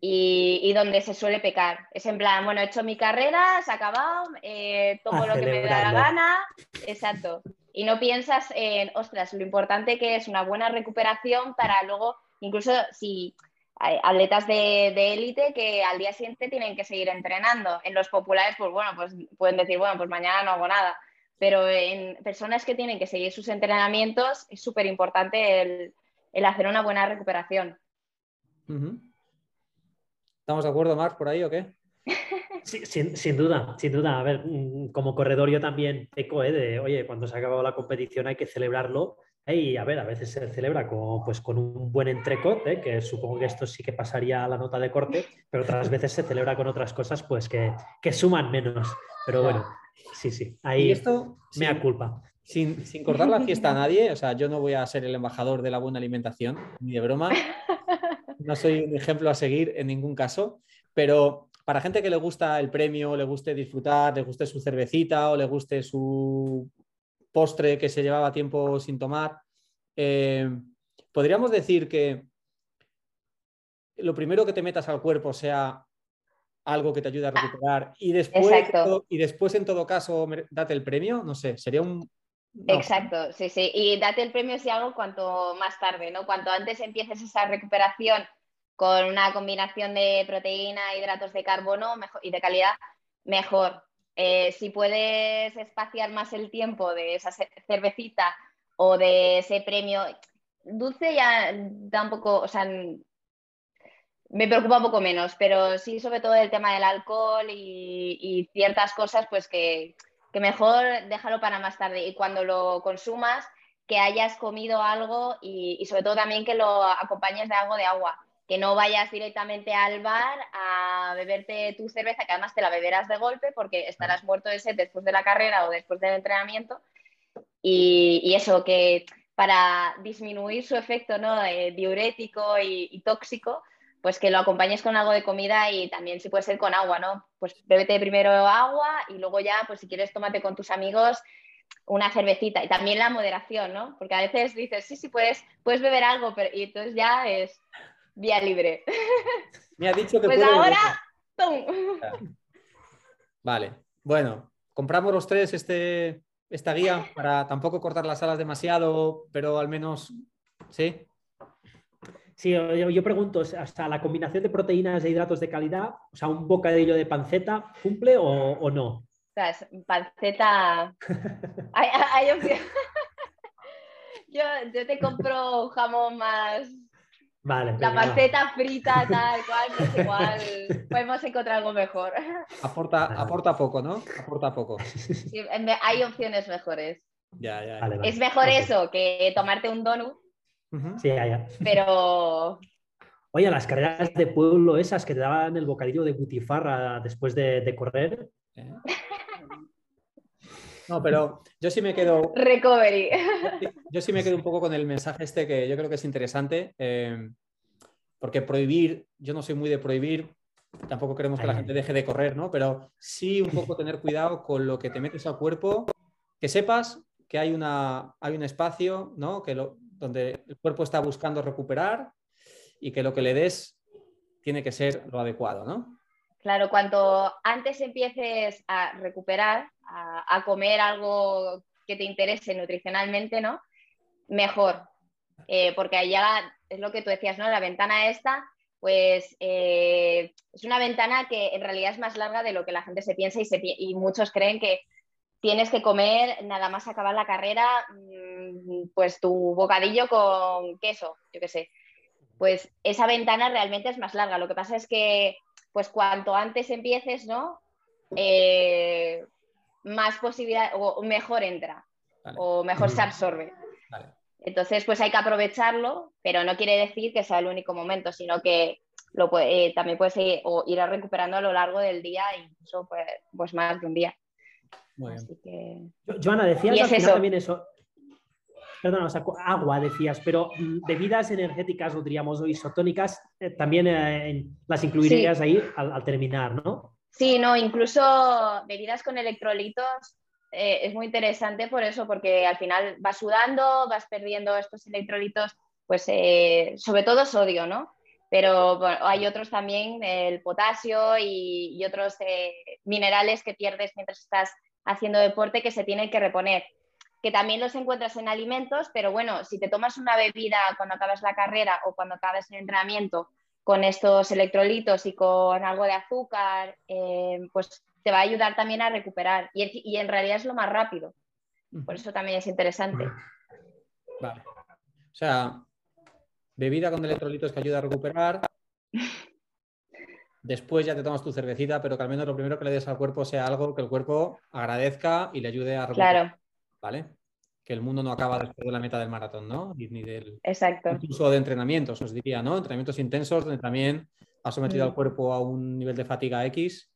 y, donde se suele pecar. Es en plan, bueno, he hecho mi carrera, se ha acabado, eh, tomo lo que me da la gana, exacto. Y no piensas en, ostras, lo importante que es una buena recuperación para luego, incluso si hay atletas de élite que al día siguiente tienen que seguir entrenando. En los populares, pues bueno, pues pueden decir, bueno, pues mañana no hago nada. Pero en personas que tienen que seguir sus entrenamientos es súper importante el, hacer una buena recuperación. ¿Estamos de acuerdo, Marc, por ahí o qué? Sí, sin, duda, sin duda. A ver, mm, como corredor yo también peco ¿eh? de, oye, cuando se ha acabado la competición hay que celebrarlo. Y a ver, a veces se celebra con, pues, con un buen entrecot, ¿eh? que supongo que esto sí que pasaría a la nota de corte, pero otras veces se celebra con otras cosas pues que, suman menos. Pero bueno, sí, sí, ahí esto, me da culpa. Sin, sin cortar la fiesta a nadie, o sea, yo no voy a ser el embajador de la buena alimentación, ni de broma, no soy un ejemplo a seguir en ningún caso, pero para gente que le gusta el premio, le guste disfrutar, le guste su cervecita o le guste su postre que se llevaba tiempo sin tomar, eh, podríamos decir que lo primero que te metas al cuerpo sea algo que te ayude a recuperar. Y después, y después en todo caso date el premio, no sé, sería un... Exacto, sí, sí, y date el premio si algo cuanto más tarde, ¿no? Cuanto antes empieces esa recuperación con una combinación de proteína, hidratos de carbono y de calidad, mejor. Eh, si puedes espaciar más el tiempo de esa cervecita o de ese premio, dulce ya da un poco, o sea, me preocupa un poco menos, pero sí sobre todo el tema del alcohol y, ciertas cosas, pues que, mejor déjalo para más tarde y cuando lo consumas, que hayas comido algo y, y sobre todo también que lo acompañes de algo de agua que no vayas directamente al bar a beberte tu cerveza, que además te la beberás de golpe porque estarás muerto de sed después de la carrera o después del entrenamiento. Y, eso, que para disminuir su efecto ¿no? diurético y, tóxico, pues que lo acompañes con algo de comida y también si puede ser con agua, ¿no? Pues bébete primero agua y luego ya, pues si quieres, tómate con tus amigos una cervecita y también la moderación, ¿no? Porque a veces dices, sí, sí, puedes, puedes beber algo, pero y entonces ya es vía libre. Me ha dicho que Pues ahora, ¡tum! Vale, bueno, compramos los tres este, esta guía para tampoco cortar las alas demasiado, pero al menos, ¿sí? Sí, yo, pregunto, ¿hasta la combinación de proteínas e hidratos de calidad, o sea, un bocadillo de panceta, cumple o, no? O sea, panceta... hay, hay opción. yo, yo te compro jamón más la panceta frita, tal cual, pues igual podemos encontrar algo mejor. Aporta, aporta poco, ¿no? Aporta poco. hay opciones mejores. Ya, ya. Es mejor eso que tomarte un donut. Sí, ya, ya. Pero. Oye, las carreras de pueblo esas que te daban el bocadillo de butifarra después de, correr. ¿Eh? No, pero yo sí me quedo. Recovery. Yo sí me quedo un poco con el mensaje este que yo creo que es interesante. Eh, porque prohibir, yo no soy muy de prohibir, tampoco queremos que la gente deje de correr, ¿no? Pero sí un poco tener cuidado con lo que te metes al cuerpo, que sepas que hay, una, hay un espacio, ¿no? Que lo, donde el cuerpo está buscando recuperar y que lo que le des tiene que ser lo adecuado, ¿no? Claro, cuanto antes empieces a recuperar, a, comer algo que te interese nutricionalmente, ¿no? Mejor, eh, porque allá es lo que tú decías, ¿no? La ventana esta, pues eh, es una ventana que en realidad es más larga de lo que la gente se piensa y, y muchos creen que tienes que comer nada más acabar la carrera, mm, pues tu bocadillo con queso, yo qué sé. Pues esa ventana realmente es más larga. Lo que pasa es que pues cuanto antes empieces, ¿no? Eh, más posibilidad o mejor entra o mejor se absorbe. Entonces, pues hay que aprovecharlo, pero no quiere decir que sea el único momento, sino que lo eh, también puedes ir, o ir recuperando a lo largo del día, incluso pues, pues más de un día. Así que... Joana, decías al eso. también eso. Perdona, o sea, agua decías, pero mm, bebidas energéticas, o diríamos, o isotónicas, eh, también eh, las incluirías ahí al, terminar, ¿no? Sí, no, incluso bebidas con electrolitos eh, es muy interesante por eso, porque al final vas sudando, vas perdiendo estos electrolitos, pues sobre todo sodio, ¿no? Pero hay otros también, el potasio y, y otros minerales que pierdes mientras estás haciendo deporte que se tienen que reponer que también los encuentras en alimentos, pero bueno, si te tomas una bebida cuando acabas la carrera o cuando acabas el entrenamiento con estos electrolitos y con algo de azúcar, eh, pues te va a ayudar también a recuperar. Y, en realidad es lo más rápido. Por eso también es interesante. Vale. O sea, bebida con electrolitos que ayuda a recuperar. Después ya te tomas tu cervecita, pero que al menos lo primero que le des al cuerpo sea algo que el cuerpo agradezca y le ayude a recuperar. Claro. ¿vale? Que el mundo no acaba después de la meta del maratón, ¿no? Ni, del Exacto. incluso de entrenamientos, os diría, ¿no? Entrenamientos intensos donde también ha sometido al mm. cuerpo a un nivel de fatiga X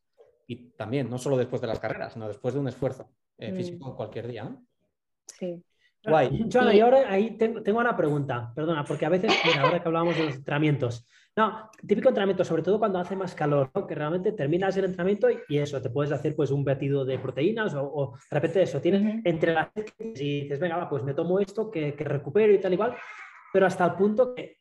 y también, no solo después de las carreras, sino después de un esfuerzo eh, mm. físico cualquier día, ¿no? Sí. Guay. Joana, y ahora ahí tengo, una pregunta, perdona, porque a veces, ahora que hablábamos de los entrenamientos, no, típico entrenamiento, sobre todo cuando hace más calor, que realmente terminas el entrenamiento y, eso, te puedes hacer pues un batido de proteínas o, de repente eso, tienes entre las y dices, venga, pues me tomo esto, que, que recupero y tal igual, pero hasta el punto que,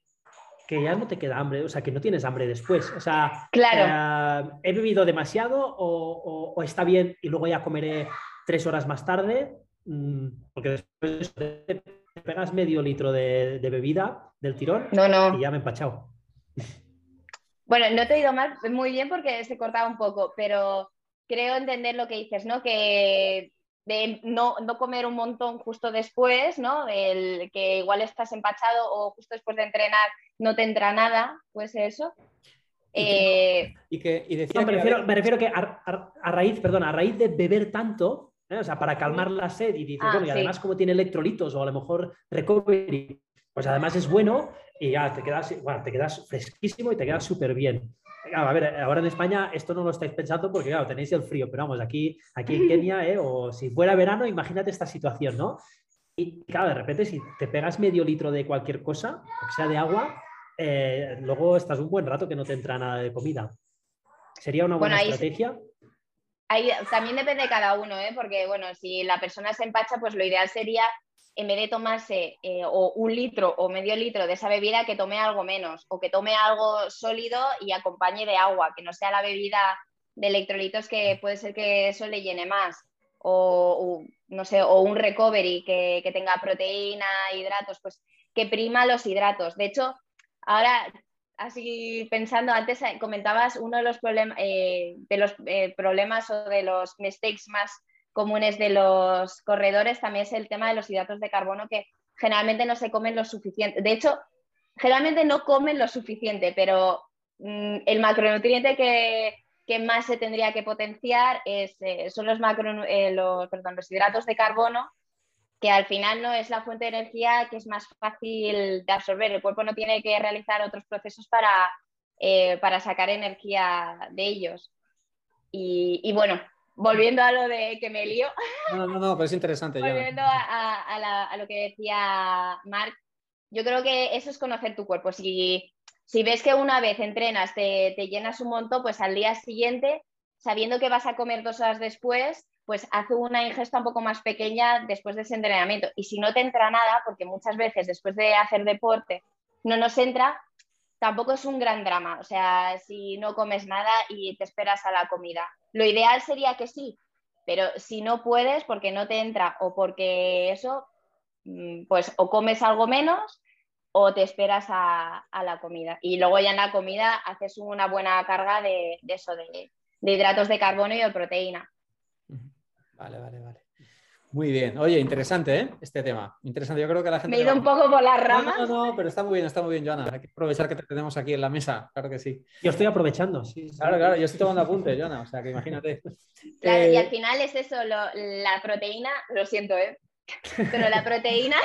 que, ya no te queda hambre, o sea, que no tienes hambre después. O sea, claro. Eh, he bebido demasiado o, está bien y luego ya comeré tres horas más tarde, mm, porque después te pegas medio litro de, de bebida del tirón no, no. y ya me he empachado. Bueno, no te he ido mal, muy bien porque se cortaba un poco, pero creo entender lo que dices, ¿no? Que de no, comer un montón justo después, ¿no? El que igual estás empachado o justo después de entrenar no te entra nada, pues eso. Y que, eh, me, refiero, que a, raíz, perdón, a raíz de beber tanto, ¿eh? o sea, para calmar la sed y dices, ah, bueno, y además como tiene electrolitos o a lo mejor recovery, pues además es bueno y ya te quedas, bueno, te quedas fresquísimo y te quedas súper bien. a ver, ahora en España esto no lo estáis pensando porque, claro, tenéis el frío, pero vamos, aquí, aquí en Kenia, ¿eh? o si fuera verano, imagínate esta situación, ¿no? Y claro, de repente, si te pegas medio litro de cualquier cosa, que sea de agua, eh, luego estás un buen rato que no te entra nada de comida. ¿Sería una buena estrategia? también depende de cada uno, ¿eh? porque bueno, si la persona se empacha, pues lo ideal sería en vez de tomarse eh, o un litro o medio litro de esa bebida, que tome algo menos o que tome algo sólido y acompañe de agua, que no sea la bebida de electrolitos que puede ser que eso le llene más. O, no sé, o un recovery que, tenga proteína, hidratos, pues que prima los hidratos. De hecho, ahora, así pensando, antes comentabas uno de los, eh, de los eh, problemas o de los mistakes más comunes de los corredores también es el tema de los hidratos de carbono que generalmente no se comen lo suficiente. De hecho, generalmente no comen lo suficiente, pero mm, el macronutriente que, más se tendría que potenciar es, eh, son los, macro, eh, los, perdón, los hidratos de carbono, que al final no es la fuente de energía que es más fácil de absorber. El cuerpo no tiene que realizar otros procesos para, eh, para sacar energía de ellos. Y, y bueno, volviendo a lo de que me lío. No, no, no, pero es interesante. volviendo a, lo que decía Mark, yo creo que eso es conocer tu cuerpo. Si Si ves que una vez entrenas te, te llenas un montón, pues al día siguiente, sabiendo que vas a comer dos horas después, pues haz una ingesta un poco más pequeña después de ese entrenamiento. Y si no te entra nada, porque muchas veces después de hacer deporte no nos entra, tampoco es un gran drama. O sea, si no comes nada y te esperas a la comida. Lo ideal sería que sí, pero si no puedes porque no te entra o porque eso, mm, pues o comes algo menos o te esperas a, la comida. Y luego ya en la comida haces una buena carga de, eso, de, de hidratos de carbono y de proteína. Vale, vale, vale. Muy bien. Oye, interesante, ¿eh? Este tema. Interesante. Yo creo que la gente. Me he ido un poco por las ramas. No, no, no, pero está muy bien, está muy bien, Joana. Hay que aprovechar que te tenemos aquí en la mesa. Claro que sí. Yo estoy aprovechando, sí. Claro, claro. Yo estoy tomando apuntes, Joana. O sea, que imagínate. Claro, y al eh, final es eso, la proteína, lo siento, ¿eh? Pero la proteína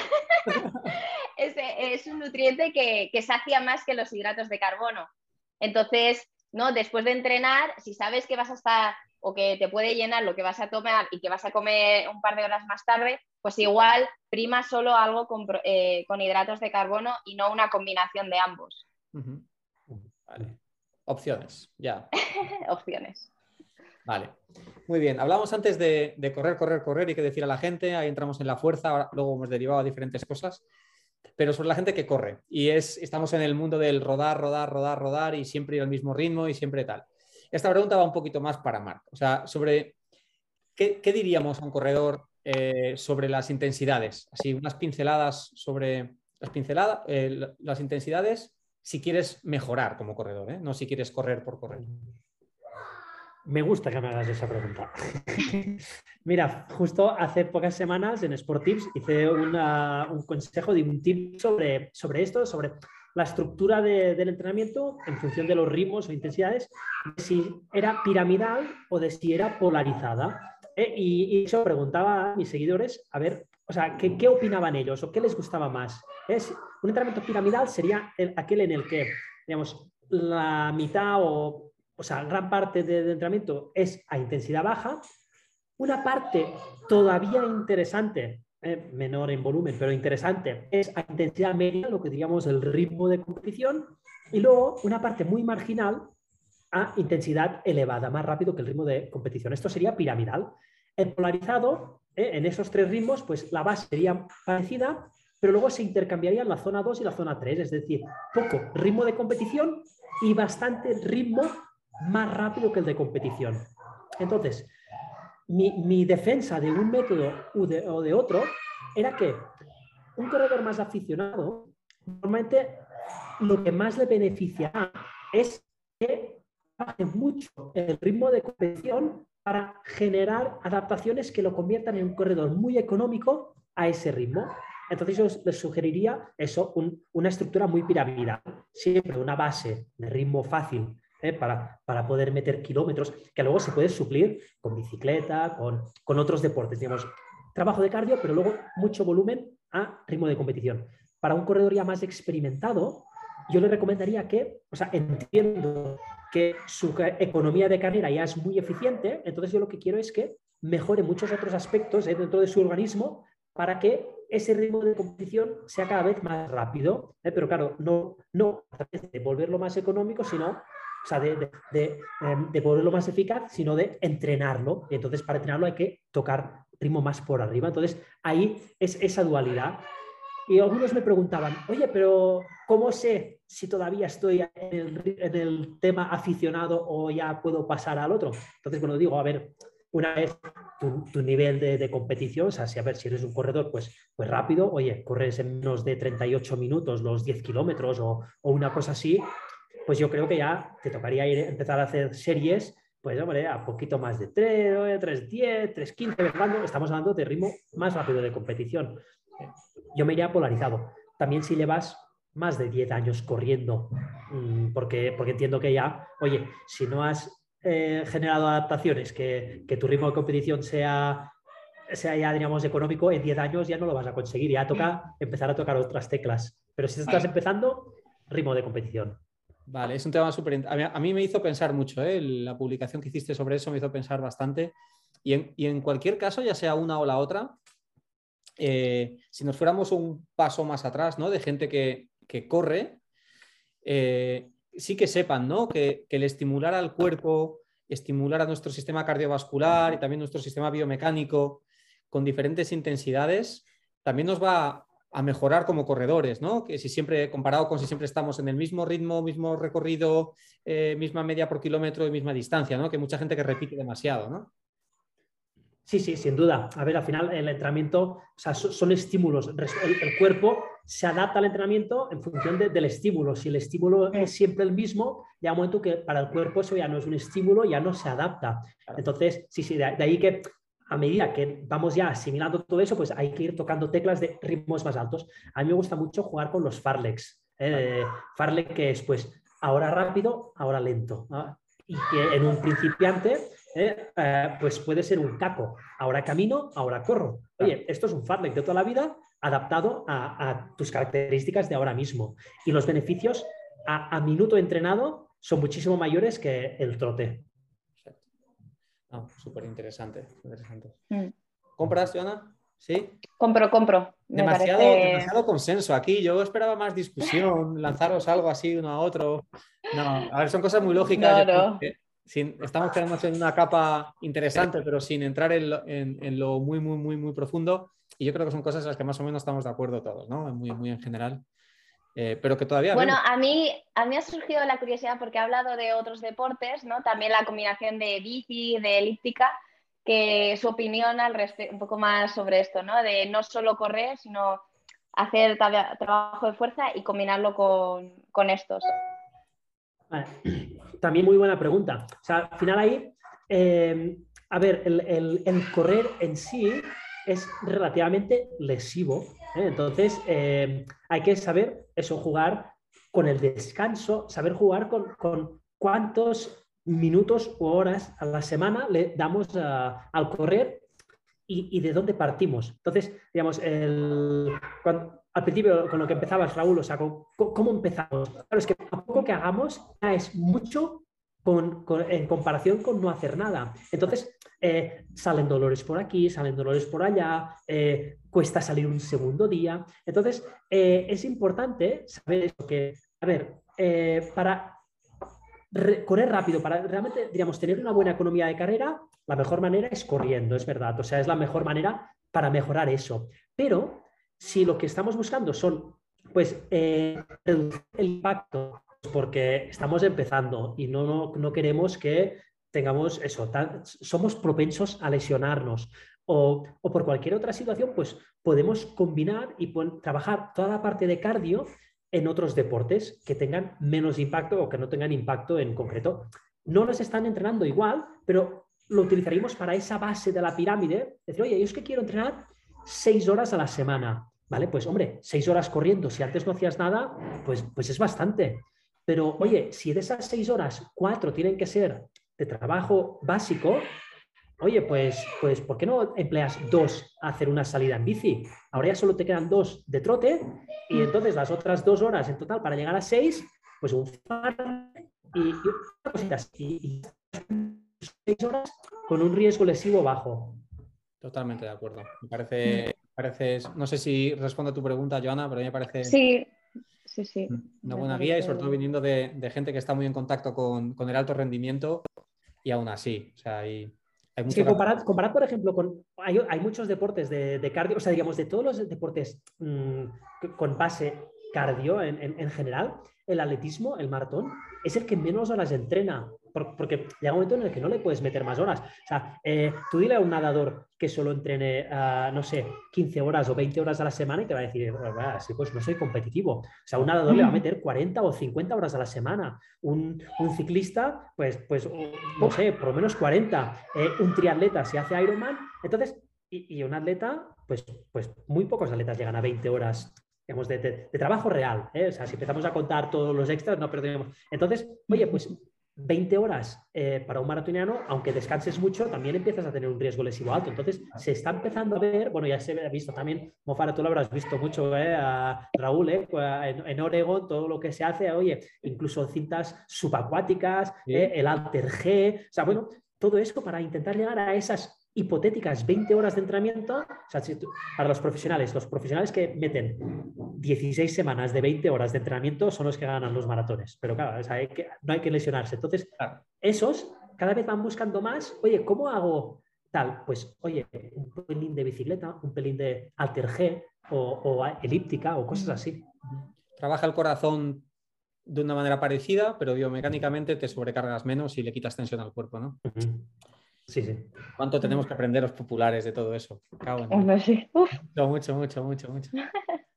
es, un nutriente que, que sacia más que los hidratos de carbono. Entonces, ¿no? Después de entrenar, si sabes que vas a estar o que te puede llenar lo que vas a tomar y que vas a comer un par de horas más tarde, pues igual prima solo algo con, eh, hidratos de carbono y no una combinación de ambos. Vale. Opciones, ya. Opciones. Vale. Muy bien. Hablamos antes de, correr, correr, correr y qué decir a la gente. Ahí entramos en la fuerza, luego hemos derivado a diferentes cosas. Pero sobre la gente que corre. Y es, estamos en el mundo del rodar, rodar, rodar, rodar y siempre ir al mismo ritmo y siempre tal. Esta pregunta va un poquito más para Marc. O sea, sobre qué, diríamos a un corredor eh, sobre las intensidades. Así, unas pinceladas sobre las pinceladas, eh, las intensidades, si quieres mejorar como corredor, ¿eh? no si quieres correr por correr. Me gusta que me hagas esa pregunta. Mira, justo hace pocas semanas en Sport Tips hice un consejo de un tip sobre, sobre esto, sobre la estructura del entrenamiento en función de los ritmos o intensidades, de si era piramidal o de si era polarizada. Eh, y, eso preguntaba a mis seguidores, a ver, o sea, ¿qué, qué opinaban ellos o qué les gustaba más? ¿Es, un entrenamiento piramidal sería aquel en el que, digamos, la mitad o, o sea, gran parte del entrenamiento es a intensidad baja. Una parte todavía interesante eh, menor en volumen, pero interesante, es a intensidad media, lo que diríamos el ritmo de competición, y luego una parte muy marginal a intensidad elevada, más rápido que el ritmo de competición. Esto sería piramidal. El polarizado, eh, en esos tres ritmos, pues la base sería parecida, pero luego se intercambiarían la zona 2 y la zona 3, es decir, poco ritmo de competición y bastante ritmo más rápido que el de competición. Entonces, mi, defensa de un método o de, otro era que un corredor más aficionado, normalmente lo que más le beneficiará es que baje mucho el ritmo de competición para generar adaptaciones que lo conviertan en un corredor muy económico a ese ritmo. Entonces yo les sugeriría eso, una estructura muy piramidal, siempre una base de ritmo fácil ¿eh? para, para, poder meter kilómetros, que luego se puede suplir con bicicleta, con, con otros deportes, digamos, trabajo de cardio, pero luego mucho volumen a ritmo de competición. Para un corredor ya más experimentado, yo le recomendaría que, o sea, entiendo que su economía de carrera ya es muy eficiente, entonces yo lo que quiero es que mejore muchos otros aspectos ¿eh? dentro de su organismo para que ese ritmo de competición sea cada vez más rápido. ¿eh? Pero claro, no, no volverlo más económico, sino o sea, de, de, em, de, ponerlo más eficaz, sino de entrenarlo. Y entonces, para entrenarlo hay que tocar ritmo más por arriba. Entonces, ahí es esa dualidad. Y algunos me preguntaban, oye, pero ¿cómo sé si todavía estoy en el, tema aficionado o ya puedo pasar al otro? Entonces, bueno, digo, a ver, una vez tu, nivel de, competición, o sea, si a ver si eres un corredor, pues, pues rápido, oye, corres en menos de 38 minutos los 10 kilómetros o, o, una cosa así, pues yo creo que ya te tocaría ir, empezar a hacer series, pues hombre, a poquito más de 3, 3, 10, 15, estamos hablando de ritmo más rápido de competición. Yo me iría polarizado. También si llevas más de 10 años corriendo, mm, porque, porque entiendo que ya, oye, si no has eh, generado adaptaciones, que, que, tu ritmo de competición sea, sea ya, digamos, económico, en 10 años ya no lo vas a conseguir, ya toca empezar a tocar otras teclas. Pero si estás empezando, ritmo de competición. Vale, es un tema súper... A, mí me hizo pensar mucho, ¿eh? la publicación que hiciste sobre eso me hizo pensar bastante. Y en, cualquier caso, ya sea una o la otra, eh, si nos fuéramos un paso más atrás, ¿no? De gente que, corre, eh, sí que sepan ¿no? que, el estimular al cuerpo, estimular a nuestro sistema cardiovascular y también nuestro sistema biomecánico con diferentes intensidades, también nos va a mejorar como corredores, ¿no? Que si siempre, comparado con si siempre estamos en el mismo ritmo, mismo recorrido, eh, misma media por kilómetro y misma distancia, ¿no? Que mucha gente que repite demasiado, ¿no? Sí, sí, sin duda. A ver, al final el entrenamiento, o sea, son, estímulos. El, cuerpo se adapta al entrenamiento en función del estímulo. Si el estímulo es siempre el mismo, ya un momento que para el cuerpo eso ya no es un estímulo, ya no se adapta. Entonces, sí, sí, de ahí que a medida que vamos ya asimilando todo eso, pues hay que ir tocando teclas de ritmos más altos. A mí me gusta mucho jugar con los farlex. ¿eh? Farlek que es pues ahora rápido, ahora lento. Y que en un principiante ¿eh? Eh, pues puede ser un caco. Ahora camino, ahora corro. Oye, esto es un farlek de toda la vida adaptado a, tus características de ahora mismo. Y los beneficios a minuto entrenado son muchísimo mayores que el trote. Ah, súper interesante. Mm. ¿Compras, Joana? ¿Sí? Compro, compro. demasiado, consenso aquí. Yo esperaba más discusión, lanzaros algo así uno a otro. No, a ver, son cosas muy lógicas. estamos quedando en una capa interesante, pero sin entrar en lo, muy, muy, muy, muy profundo. Y yo creo que son cosas en las que más o menos estamos de acuerdo todos, ¿no? Muy, muy en general. Eh, pero que todavía... Bueno, a mí, a mí ha surgido la curiosidad porque he hablado de otros deportes, ¿no? También la combinación de bici, de elíptica, que su opinión al un poco más sobre esto, ¿no? De no solo correr, sino hacer trabajo de fuerza y combinarlo con, estos. También muy buena pregunta. O sea, al final ahí, eh, a ver, el correr en sí es relativamente lesivo ¿eh? Entonces, eh, hay que saber eso, jugar con el descanso, saber jugar con, cuántos minutos o horas a la semana le damos al correr y, de dónde partimos. Entonces, digamos, al principio con lo que empezabas, Raúl, o sea, ¿cómo, empezamos? Claro, es que a poco que hagamos es mucho en comparación con no hacer nada. Entonces, eh, salen dolores por aquí, salen dolores por allá, eh, cuesta salir un segundo día. Entonces, eh, es importante saber eso, que, a ver, para correr rápido, para realmente, digamos, tener una buena economía de carrera, la mejor manera es corriendo, es verdad. O sea, es la mejor manera para mejorar eso. Pero si lo que estamos buscando son, pues, reducir el impacto porque estamos empezando y no, no queremos que tengamos eso, somos propensos a lesionarnos o, por cualquier otra situación, pues podemos combinar y trabajar toda la parte de cardio en otros deportes que tengan menos impacto o que no tengan impacto en concreto. No nos están entrenando igual, pero lo utilizaríamos para esa base de la pirámide. Decir, oye, yo es que quiero entrenar seis horas a la semana. Vale, pues hombre, seis horas corriendo, si antes no hacías nada, pues, pues es bastante. Pero oye, si de esas seis horas, cuatro tienen que ser de trabajo básico, oye, pues, pues, ¿por qué no empleas dos a hacer una salida en bici? Ahora ya solo te quedan dos de trote y entonces las otras dos horas en total para llegar a seis, pues un y, cositas. Y, seis horas con un riesgo lesivo bajo. Totalmente de acuerdo. Me parece, parece, no sé si respondo a tu pregunta, Joana, pero a mí me parece sí, sí, sí. una buena guía y sobre todo viniendo de, gente que está muy en contacto con, con el alto rendimiento y aún así, o sea, hay, hay mucho... comparad, por ejemplo, con... Hay, hay muchos deportes de, de, cardio, o sea, digamos, de todos los deportes mm, con base cardio en, en, general, el atletismo, el maratón, es el que menos horas entrena porque llega un momento en el que no le puedes meter más horas. O sea, eh, tú dile a un nadador que solo entrene, ah, no sé, 15 horas o 20 horas a la semana y te va a decir, sí, pues no soy competitivo. O sea, un nadador le va a meter 40 o 50 horas a la semana. Un, ciclista, pues, pues, no sé, por lo menos 40. Eh, un triatleta si hace Ironman. Entonces, y, un atleta, pues, pues muy pocos atletas llegan a 20 horas digamos, de, trabajo real. ¿eh? O sea, si empezamos a contar todos los extras, no perdemos. Entonces, oye, pues 20 horas eh, para un maratoniano, aunque descanses mucho, también empiezas a tener un riesgo lesivo alto. Entonces, se está empezando a ver, bueno, ya se ha visto también, Mofara, tú lo habrás visto mucho, eh, a Raúl, eh, en, en, Oregon, todo lo que se hace, oye, incluso cintas subacuáticas, el Alter G, o sea, bueno, todo esto para intentar llegar a esas hipotéticas 20 horas de entrenamiento, o sea, para los profesionales, los profesionales que meten 16 semanas de 20 horas de entrenamiento son los que ganan los maratones, pero claro, que, no hay que lesionarse. Entonces, esos cada vez van buscando más, oye, ¿cómo hago tal? Pues, oye, un pelín de bicicleta, un pelín de alter G o, elíptica o cosas así. Trabaja el corazón de una manera parecida, pero biomecánicamente te sobrecargas menos y le quitas tensión al cuerpo, ¿no? Sí, sí. ¿Cuánto tenemos que aprender los populares de todo eso? Mucho, mucho, mucho, mucho,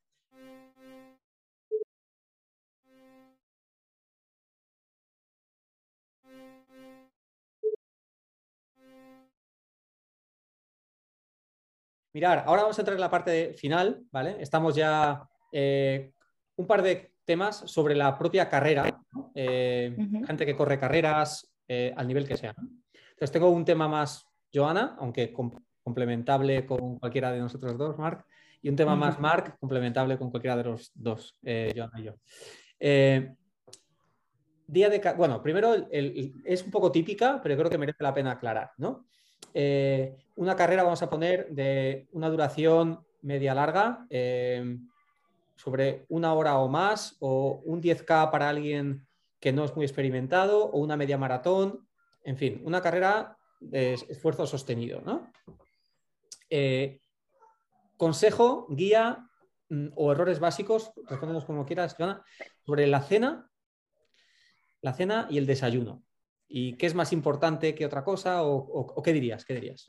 Mirar, ahora vamos a entrar en la parte final, ¿vale? Estamos ya eh, un par de temas sobre la propia carrera, eh, gente que corre carreras eh, al nivel que sea. Entonces tengo un tema más Joana, aunque complementable con cualquiera de nosotros dos, Marc, y un tema más Marc, complementable con cualquiera de los dos, eh, Joana y yo. Eh, día de... Bueno, primero es un poco típica, pero creo que merece la pena aclarar, ¿no? Eh, una carrera vamos a poner de una duración media larga, sobre una hora o más, o un 10K para alguien que no es muy experimentado, o una media maratón, en fin, una carrera de esfuerzo sostenido. ¿no? Eh, consejo, guía mm, o errores básicos, respóndenos como quieras, Joana, sobre la cena, la cena y el desayuno. ¿Y qué es más importante que otra cosa? ¿O, qué dirías? ¿Qué dirías?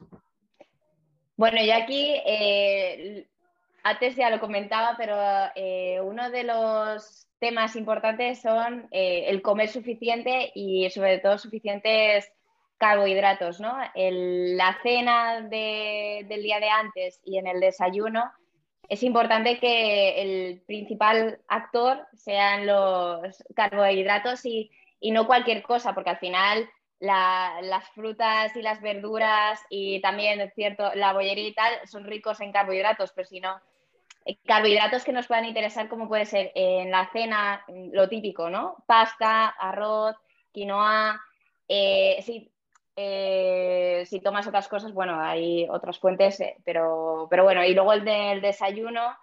Bueno, yo aquí eh, antes ya lo comentaba, pero eh, uno de los temas importantes son eh, el comer suficiente y sobre todo suficientes carbohidratos, ¿no? la cena del día de antes y en el desayuno es importante que el principal actor sean los carbohidratos y, no cualquier cosa, porque al final las frutas y las verduras y también, cierto, la bollería y tal son ricos en carbohidratos, pero si no, carbohidratos que nos puedan interesar, como puede ser en la cena, lo típico, ¿no? Pasta, arroz, quinoa. Eh, si, eh, si tomas otras cosas, bueno, hay otras fuentes, pero, pero bueno, y luego el del desayuno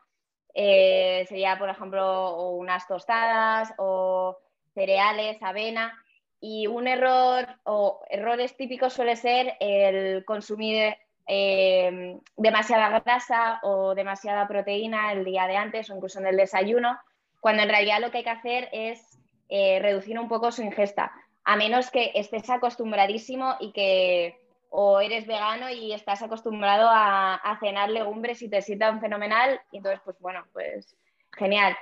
sería, por ejemplo, unas tostadas o cereales, avena. Y un error o errores típicos suele ser el consumir Em, demasiada grasa o demasiada proteína el día de antes o incluso en el desayuno, cuando en realidad lo que hay que hacer es eh, reducir un poco su ingesta, a menos que estés acostumbradísimo y que o eres vegano y estás acostumbrado a, cenar legumbres y te sientan fenomenal, y entonces pues bueno, pues genial.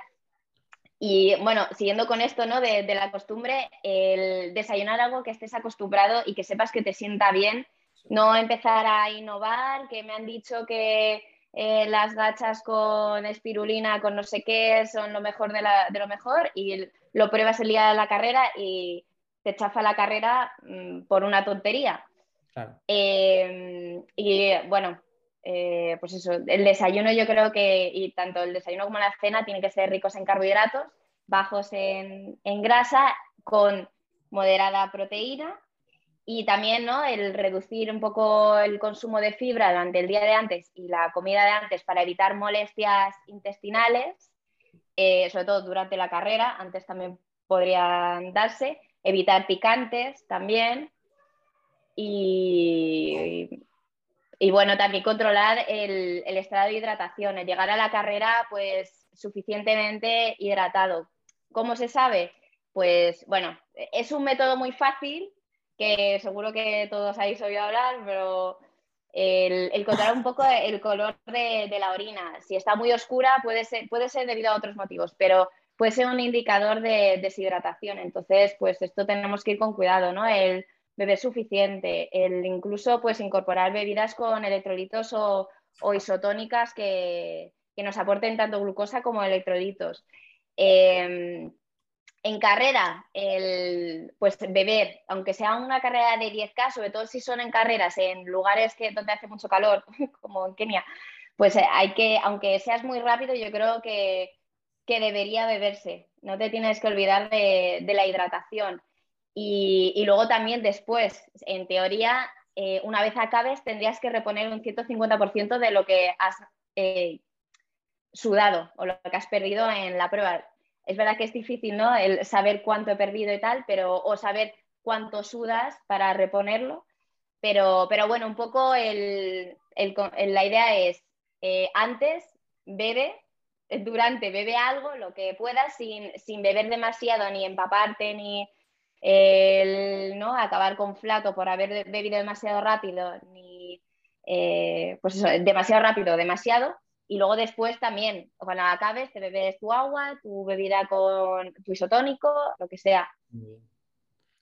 Y bueno, siguiendo con esto ¿no? de, de la costumbre, el desayunar algo que estés acostumbrado y que sepas que te sienta bien no empezar a innovar, que me han dicho que eh, las gachas con espirulina, con no sé qué, son lo mejor de, lo mejor y lo pruebas el día de la carrera y te chafa la carrera mm, por una tontería. Em, y bueno, eh, pues eso, el desayuno yo creo que, y tanto el desayuno como la cena, tienen que ser ricos en carbohidratos, bajos en grasa, con moderada proteína y también ¿no? el reducir un poco el consumo de fibra durante el día de antes y la comida de antes para evitar molestias intestinales, eh, sobre todo durante la carrera, antes también podrían darse, evitar picantes también y, y bueno, también controlar el, el, estado de hidratación, el llegar a la carrera pues suficientemente hidratado. ¿Cómo se sabe? Pues bueno, es un método muy fácil que seguro que todos habéis oído hablar, pero el, controlar un poco el color de, la orina. Si está muy oscura puede ser, puede ser debido a otros motivos, pero puede ser un indicador de deshidratación. Entonces, pues esto tenemos que ir con cuidado, ¿no? El beber suficiente, el incluso pues incorporar bebidas con electrolitos o, isotónicas que, nos aporten tanto glucosa como electrolitos. Em, en carrera, el, pues beber, aunque sea una carrera de 10K, sobre todo si son en carreras en lugares que, donde hace mucho calor, como en Kenia, pues eh, hay que, aunque seas muy rápido, yo creo que, debería beberse. No te tienes que olvidar de, la hidratación. Y, luego también después, en teoría, eh, una vez acabes tendrías que reponer un 150% de lo que has eh, sudado o lo que has perdido en la prueba. Es verdad que es difícil, ¿no? El saber cuánto he perdido y tal, pero o saber cuánto sudas para reponerlo. Pero, pero bueno, un poco el, la idea es eh, antes bebe, durante bebe algo, lo que puedas, sin, sin beber demasiado, ni empaparte, ni el, ¿no? acabar con flato por haber bebido demasiado rápido, ni eh, pues eso, demasiado rápido, demasiado. Y luego después también, cuando acabes, te bebes tu agua, tu bebida con tu isotónico, lo que sea.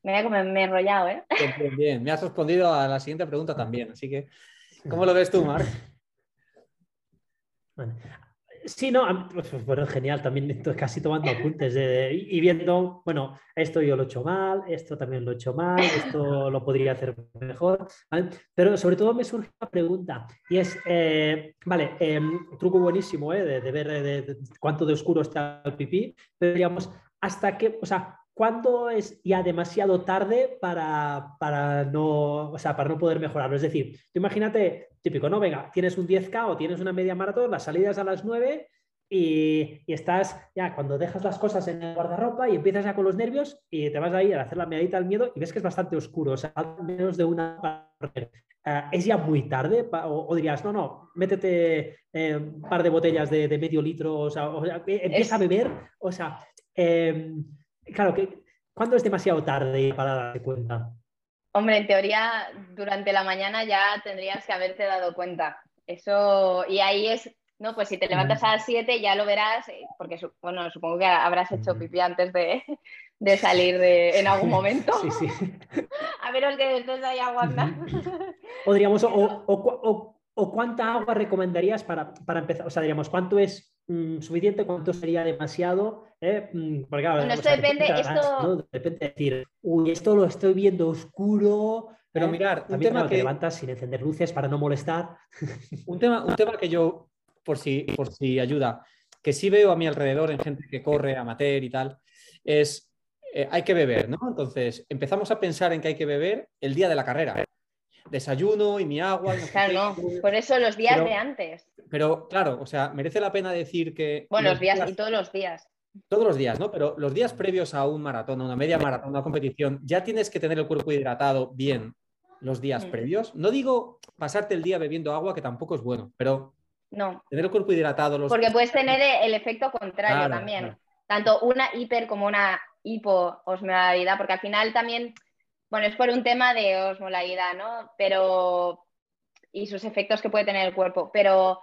Mira cómo me he enrollado, ¿eh? Bien, bien, me has respondido a la siguiente pregunta también, así que, ¿cómo lo ves tú, Marc? Bueno, Sí, no, pues, pues, bueno, genial, también estoy casi tomando apuntes y viendo, bueno, esto yo lo he hecho mal, esto también lo he hecho mal, esto lo podría hacer mejor, Pero sobre todo me surge una pregunta y es, eh, vale, em, truco buenísimo ¿eh? de, ver de, cuánto de oscuro está el pipí, pero digamos, hasta qué, o sea, ¿cuándo es ya demasiado tarde para, para, no, o sea, para no poder mejorarlo? Es decir, imagínate típico, ¿no? Venga, tienes un 10K o tienes una media maratón, las salidas a las 9 y, estás ya cuando dejas las cosas en el guardarropa y empiezas ya con los nervios y te vas a ir a hacer la medita al miedo y ves que es bastante oscuro, o sea, menos de una... Uh, ¿Es ya muy tarde? O, dirías, no, no, métete eh, un par de botellas de, medio litro, o sea, empieza a beber, o sea, em, claro, que, ¿cuándo es demasiado tarde para darte cuenta? Hombre, en teoría, durante la mañana ya tendrías que haberte dado cuenta. Eso, y ahí es, no, pues si te levantas a las 7 ya lo verás, eh, porque bueno, supongo que habrás hecho pipí antes de, salir de, en algún momento. Sí, sí. a menos que estés ahí aguantando. Podríamos, o, o, cuánta agua recomendarías para, para empezar? O sea, diríamos, ¿cuánto es Mm, suficiente, cuánto sería demasiado. ¿eh? Mm, porque, bueno, esto depende, esto... depende de decir, uy, esto lo estoy viendo oscuro. Pero ¿eh? mirar, un tema que levantas sin encender luces para no molestar. Un tema, un tema que yo, por si, por si ayuda, que sí veo a mi alrededor en gente que corre, amateur y tal, es eh, hay que beber, ¿no? Entonces empezamos a pensar en que hay que beber el día de la carrera desayuno y mi agua. claro, por eso los días de antes. Pero claro, o sea, merece la pena decir que... Bueno, los días, y todos los días. Todos los días, ¿no? Pero los días previos a un maratón, a una media maratón, a una competición, ya tienes que tener el cuerpo hidratado bien los días mm. previos. No digo pasarte el día bebiendo agua, que tampoco es bueno, pero no. tener el cuerpo hidratado. Los... Porque puedes tener el efecto contrario también. Tanto una hiper como una hipoosmolaridad, porque al final también bueno, es por un tema de osmolaridad, ¿no? Pero. y sus efectos que puede tener el cuerpo. Pero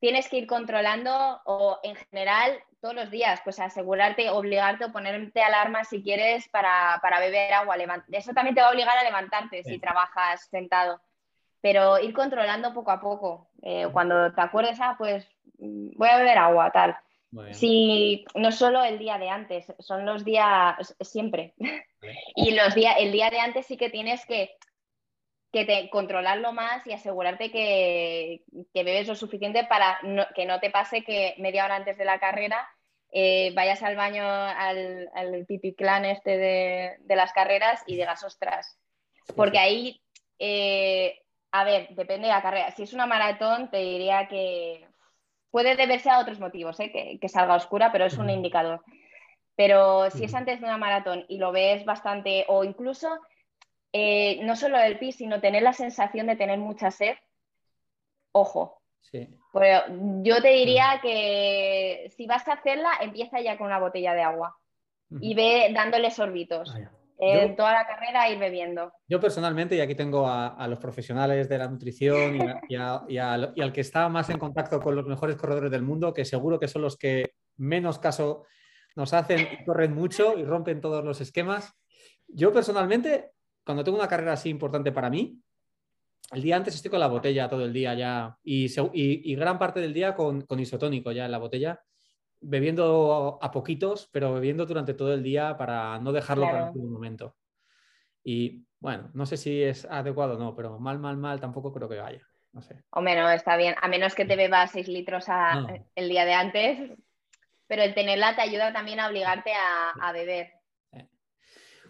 tienes que ir controlando o en general todos los días, pues asegurarte, obligarte o ponerte alarma si quieres para, beber agua. Eso también te va a obligar a levantarte si trabajas sentado. Pero ir controlando poco a poco. Eh, cuando te acuerdes, ah, pues mm, voy a beber agua, tal. Si no solo el día de antes, son los días siempre. y los días, el día de antes sí que tienes que, que controlarlo más y asegurarte que, bebes lo suficiente para que no te pase que media hora antes de la carrera eh, vayas al baño al, al pipi clan este de, las carreras y digas, ostras. Porque ahí, eh, a ver, depende de la carrera. Si es una maratón, te diría que Puede deberse a otros motivos, ¿eh? que, salga oscura, pero es un indicador. Pero si es antes de una maratón y lo ves bastante, o incluso eh, no solo el pis, sino tener la sensación de tener mucha sed, ojo. Pues, yo te diría que si vas a hacerla, empieza ya con una botella de agua y ve dándole sorbitos. En toda la carrera ir bebiendo. Yo personalmente, y aquí tengo a, los profesionales de la nutrición y, al que está más en contacto con los mejores corredores del mundo, que seguro que son los que menos caso nos hacen y corren mucho y rompen todos los esquemas. Yo personalmente, cuando tengo una carrera así importante para mí, el día antes estoy con la botella todo el día ya y, gran parte del día con, con isotónico ya en la botella bebiendo a poquitos, pero bebiendo durante todo el día para no dejarlo para un momento. Y bueno, no sé si es adecuado o no, pero mal, mal, mal tampoco creo que vaya. No sé. O menos, está bien. A menos que te bebas 6 litros el día de antes, pero el tenerla te ayuda también a obligarte a, beber.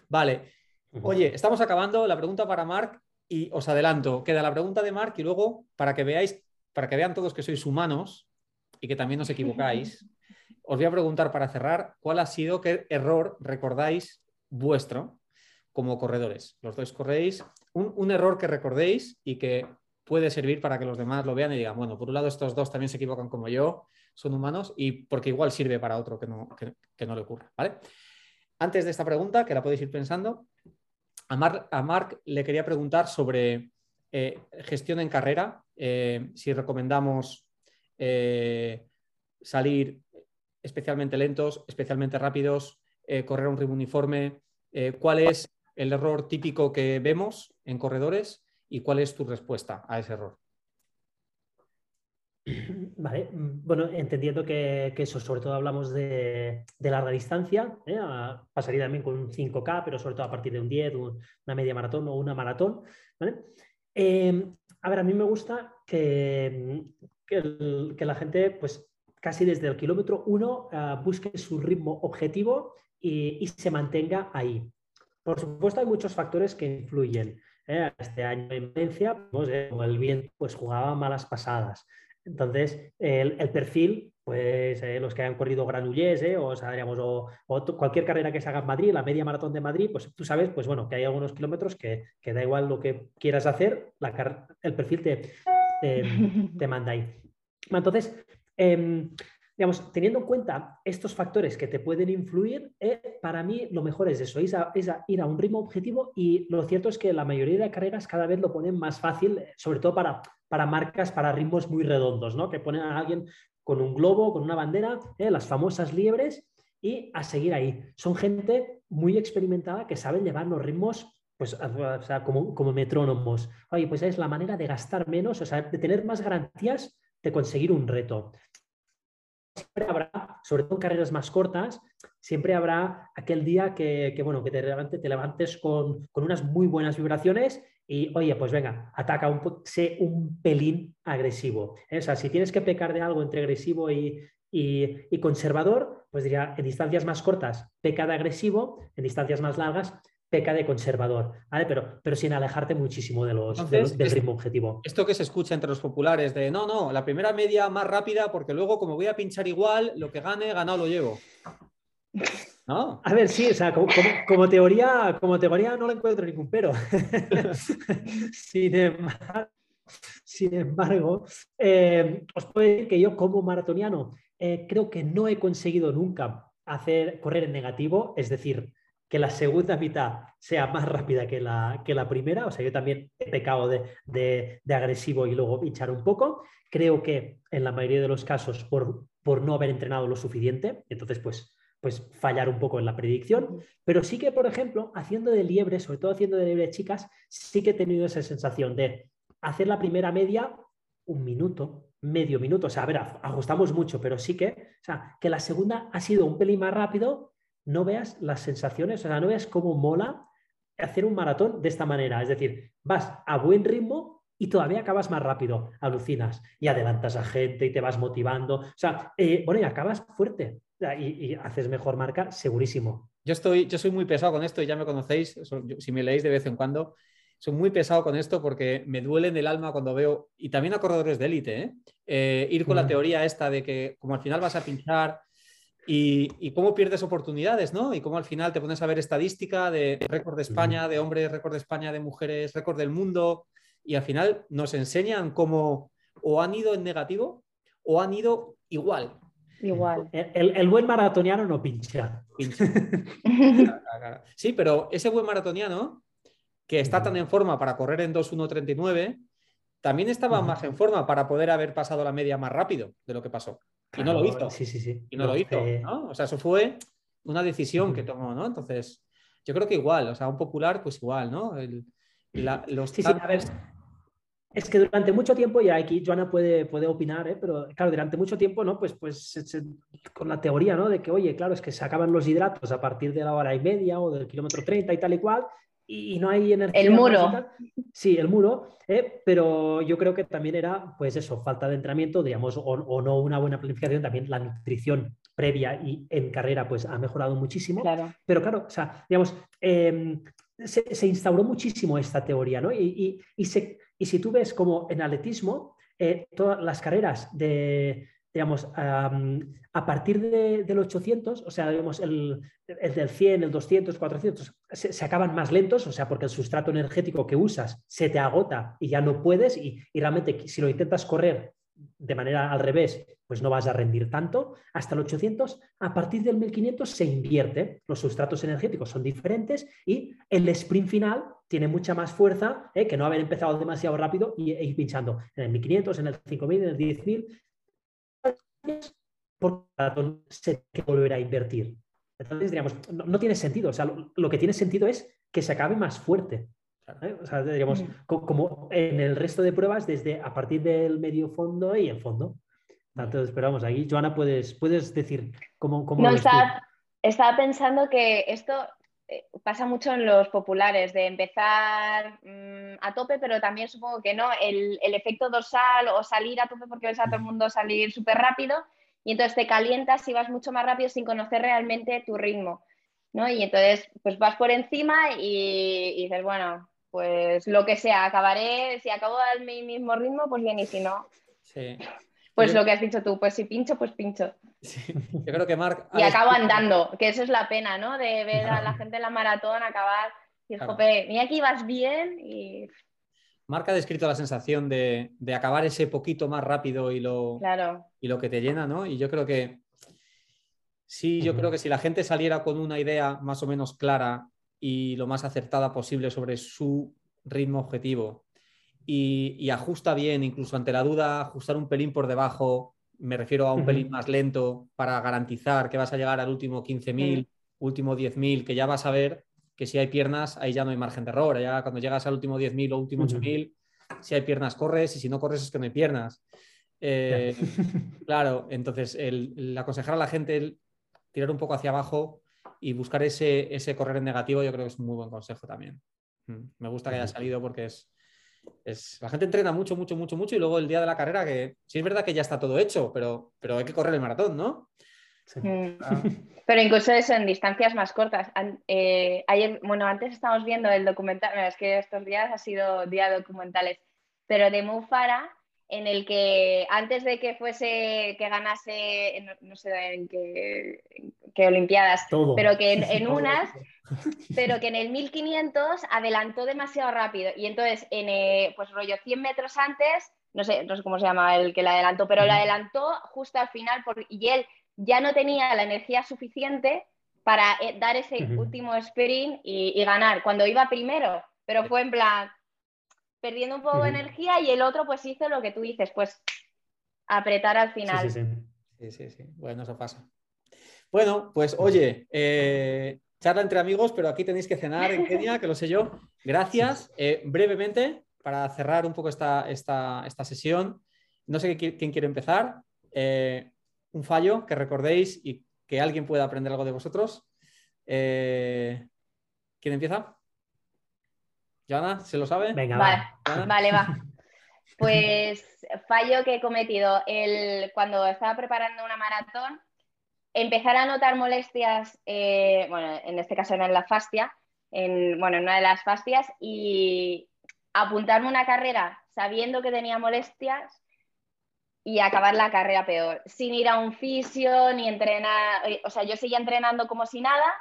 Vale. Oye, estamos acabando. La pregunta para Marc y os adelanto, queda la pregunta de Mark y luego, para que veáis, para que vean todos que sois humanos y que también os equivocáis, os voy a preguntar para cerrar, ¿cuál ha sido, qué error recordáis vuestro como corredores? Los dos corréis, un, error que recordéis y que puede servir para que los demás lo vean y digan, bueno, por un lado estos dos también se equivocan como yo, son humanos, y porque igual sirve para otro que no, que, no le ocurra, ¿vale? Antes de esta pregunta, que la podéis ir pensando, a Marc, le quería preguntar sobre eh, gestión en carrera, eh, si recomendamos eh, salir especialmente lentos, especialmente rápidos, correr a un ritmo uniforme, cuál es el error típico que vemos en corredores y cuál es tu respuesta a ese error. Vale, mm, bueno, entendiendo que, eso, sobre todo hablamos de, larga distancia, ¿eh? pasaría también con un 5K, pero sobre todo a partir de un 10, una media maratón o una maratón. A ver, a mí me gusta que, que, la gente, pues casi desde el kilómetro 1, ah, busque su ritmo objetivo y, se mantenga ahí. Por supuesto, hay muchos factores que influyen. ¿eh? Este año en Valencia, pues, como el viento, pues jugaba malas pasadas. Entonces, el, perfil, pues eh, los que han corrido Granollers eh, o, o, cualquier carrera que se haga en Madrid, la media maratón de Madrid, pues tú sabes, pues bueno, que hay algunos kilómetros que, da igual lo que quieras hacer, el perfil te, te, manda ahí. Entonces, em, digamos, teniendo en cuenta estos factores que te pueden influir, eh, para mí lo mejor es eso, es, ir a un ritmo objetivo y lo cierto es que la mayoría de carreras cada vez lo ponen más fácil, eh, sobre todo para, para marcas, para ritmos muy redondos, ¿no? Que ponen a alguien con un globo, con una bandera, eh, las famosas liebres y a seguir ahí. Son gente muy experimentada que saben llevar los ritmos pues, como, como metrónomos. Oye, pues es la manera de gastar menos, o sea, de tener más garantías de conseguir un reto siempre habrá, sobre todo en carreras más cortas, siempre habrá aquel día que, bueno, que te, levantes, te levantes con, unas muy buenas vibraciones y, oye, pues venga, ataca un, sé un pelín agresivo. ¿eh? O si tienes que pecar de algo entre agresivo y, y, conservador, pues diría, en distancias más cortas, peca de agresivo, en distancias más largas, peca de conservador, ¿vale? Pero, pero sin alejarte muchísimo de los, del ritmo objetivo. Esto que se escucha entre los populares de no, no, la primera media más rápida porque luego como voy a pinchar igual, lo que gane, ganado lo llevo. ¿No? A ver, sí, o sea, como, teoría, como teoría no le encuentro ningún pero. sin embargo, eh, os puedo decir que yo como maratoniano eh, creo que no he conseguido nunca hacer correr en negativo, es decir, que la segunda mitad sea más rápida que la, que la primera. O sea, yo también he pecado de, agresivo y luego hinchar un poco. Creo que en la mayoría de los casos por, por no haber entrenado lo suficiente, entonces pues, pues fallar un poco en la predicción. Pero sí que, por ejemplo, haciendo de liebre, sobre todo haciendo de liebre de chicas, sí que he tenido esa sensación de hacer la primera media un minuto, medio minuto. O sea, a ver, ajustamos mucho, pero sí que, o sea, que la segunda ha sido un pelín más rápido no veas las sensaciones, o sea, no veas cómo mola hacer un maratón de esta manera. Es decir, vas a buen ritmo y todavía acabas más rápido, alucinas y adelantas a gente y te vas motivando. O sea, eh, bueno, y acabas fuerte y, haces mejor marca, segurísimo. Yo, estoy, yo soy muy pesado con esto y ya me conocéis, si me leéis de vez en cuando, soy muy pesado con esto porque me duele en el alma cuando veo, y también a corredores de élite, ¿eh? Eh, ir con la mm. teoría esta de que como al final vas a pinchar y, cómo pierdes oportunidades, ¿no? Y cómo al final te pones a ver estadística de récord de España, de hombres, récord de España, de mujeres, récord del mundo, y al final nos enseñan cómo o han ido en negativo o han ido igual. Igual. El, buen maratoniano no pincha. Sí, pero ese buen maratoniano que está tan en forma para correr en 2.1.39, también estaba más en forma para poder haber pasado la media más rápido de lo que pasó. Y no lo hizo. Sí, sí, sí. Y no, lo hizo, ¿no? O sea, eso fue una decisión que tomó, ¿no? Entonces, yo creo que igual, o sea, un popular, pues igual, ¿no? los sí, sí, a ver, es que durante mucho tiempo, y aquí Joana puede, puede opinar, ¿eh? pero claro, durante mucho tiempo, ¿no? Pues, pues con la teoría, ¿no? De que, oye, claro, es que se acaban los hidratos a partir de la hora y media o del kilómetro 30 y tal y cual, y, no hay energía. El muro. Sí, el muro, ¿eh? pero yo creo que también era, pues eso, falta de entrenamiento, digamos, o, no una buena planificación, también la nutrición previa y en carrera, pues ha mejorado muchísimo. Claro. Pero claro, o sea, digamos, em, se, instauró muchísimo esta teoría, ¿no? Y, y, si tú ves como en atletismo, eh, todas las carreras de, digamos, a partir del 800, o sea, digamos, el, del 100, el 200, 400, se, acaban más lentos, o sea, porque el sustrato energético que usas se te agota y ya no puedes, y, y realmente si lo intentas correr de manera al revés, pues no vas a rendir tanto. Hasta el 800, a partir del 1500 se invierte, los sustratos energéticos son diferentes y el sprint final tiene mucha más fuerza ¿eh? que no haber empezado demasiado rápido y, e ir pinchando en el 1500, en el 5000, en el 10000. Por se tiene que volver a invertir. Entonces, diríamos, no, tiene sentido. O sea, lo, que tiene sentido es que se acabe más fuerte. ¿eh? O sea, diríamos, como en el resto de pruebas, desde a partir del medio fondo y el fondo. Entonces, esperamos aquí, Joana, puedes, puedes decir cómo... cómo no, estaba, estaba, pensando que esto pasa mucho en los populares, de empezar mm, a tope, pero también supongo que no, el, el, efecto dorsal o salir a tope porque ves a todo el mundo salir súper rápido y entonces te calientas y vas mucho más rápido sin conocer realmente tu ritmo. ¿no? Y entonces, pues vas por encima y, y dices, bueno, pues lo que sea, acabaré, si acabo al mi mismo ritmo, pues bien, y si no. Sí. Pues lo que has dicho tú, pues si pincho, pues pincho. Yo creo que Marc. Y acabo andando, que eso es la pena, ¿no? De ver a la gente en la maratón acabar y el jope, mira que ibas bien y. Marc ha descrito la sensación de, acabar ese poquito más rápido y lo, y lo que te llena, ¿no? Y yo creo que sí, yo creo que si la gente saliera con una idea más o menos clara y lo más acertada posible sobre su ritmo objetivo y, ajusta bien, incluso ante la duda, ajustar un pelín por debajo, me refiero a un pelín más lento para garantizar que vas a llegar al último 15.000, último 10.000, que ya vas a ver que si hay piernas, ahí ya no hay margen de error. Ya cuando llegas al último 10.000 o último 8.000, si hay piernas, corres y si no corres es que no hay piernas. Eh, claro, entonces el, aconsejar a la gente el tirar un poco hacia abajo y buscar ese, ese correr en negativo, yo creo que es un muy buen consejo también. Mm, me gusta que haya salido porque es, la gente entrena mucho, mucho, mucho, mucho y luego el día de la carrera, que sí es verdad que ya está todo hecho, pero, pero hay que correr el maratón, ¿no? Mm. Pero incluso eso en distancias más cortas. Eh, ayer, bueno, antes estábamos viendo el documental, es que estos días ha sido día documentales, pero de Mufara, en el que antes de que fuese, que ganase, no, sé en qué, Olimpiadas, pero que en, unas, pero que en el 1500 adelantó demasiado rápido. Y entonces en, eh, pues rollo 100 metros antes, no sé, no sé cómo se llama el que la adelantó, pero la adelantó justo al final y él ya no tenía la energía suficiente para eh, dar ese último sprint y, ganar cuando iba primero, pero fue en plan, perdiendo un poco de energía y el otro pues hizo lo que tú dices, pues apretar al final. Sí, sí, sí. sí, Bueno, eso pasa. Bueno, pues oye, eh, charla entre amigos, pero aquí tenéis que cenar en Kenia, que lo sé yo. Gracias. Eh, brevemente, para cerrar un poco esta, esta, esta sesión, no sé quién quiere empezar. Eh, un fallo que recordéis y que alguien pueda aprender algo de vosotros. ¿Quién empieza? Joana, ¿se lo sabe? Venga, vale, vale, va. Pues fallo que he cometido el, cuando estaba preparando una maratón, empezar a notar molestias, eh, bueno, en este caso era en la fascia, en, bueno, en una de las fascias, y apuntarme una carrera sabiendo que tenía molestias y acabar la carrera peor, sin ir a un fisio ni entrenar, eh, o sea, yo seguía entrenando como si nada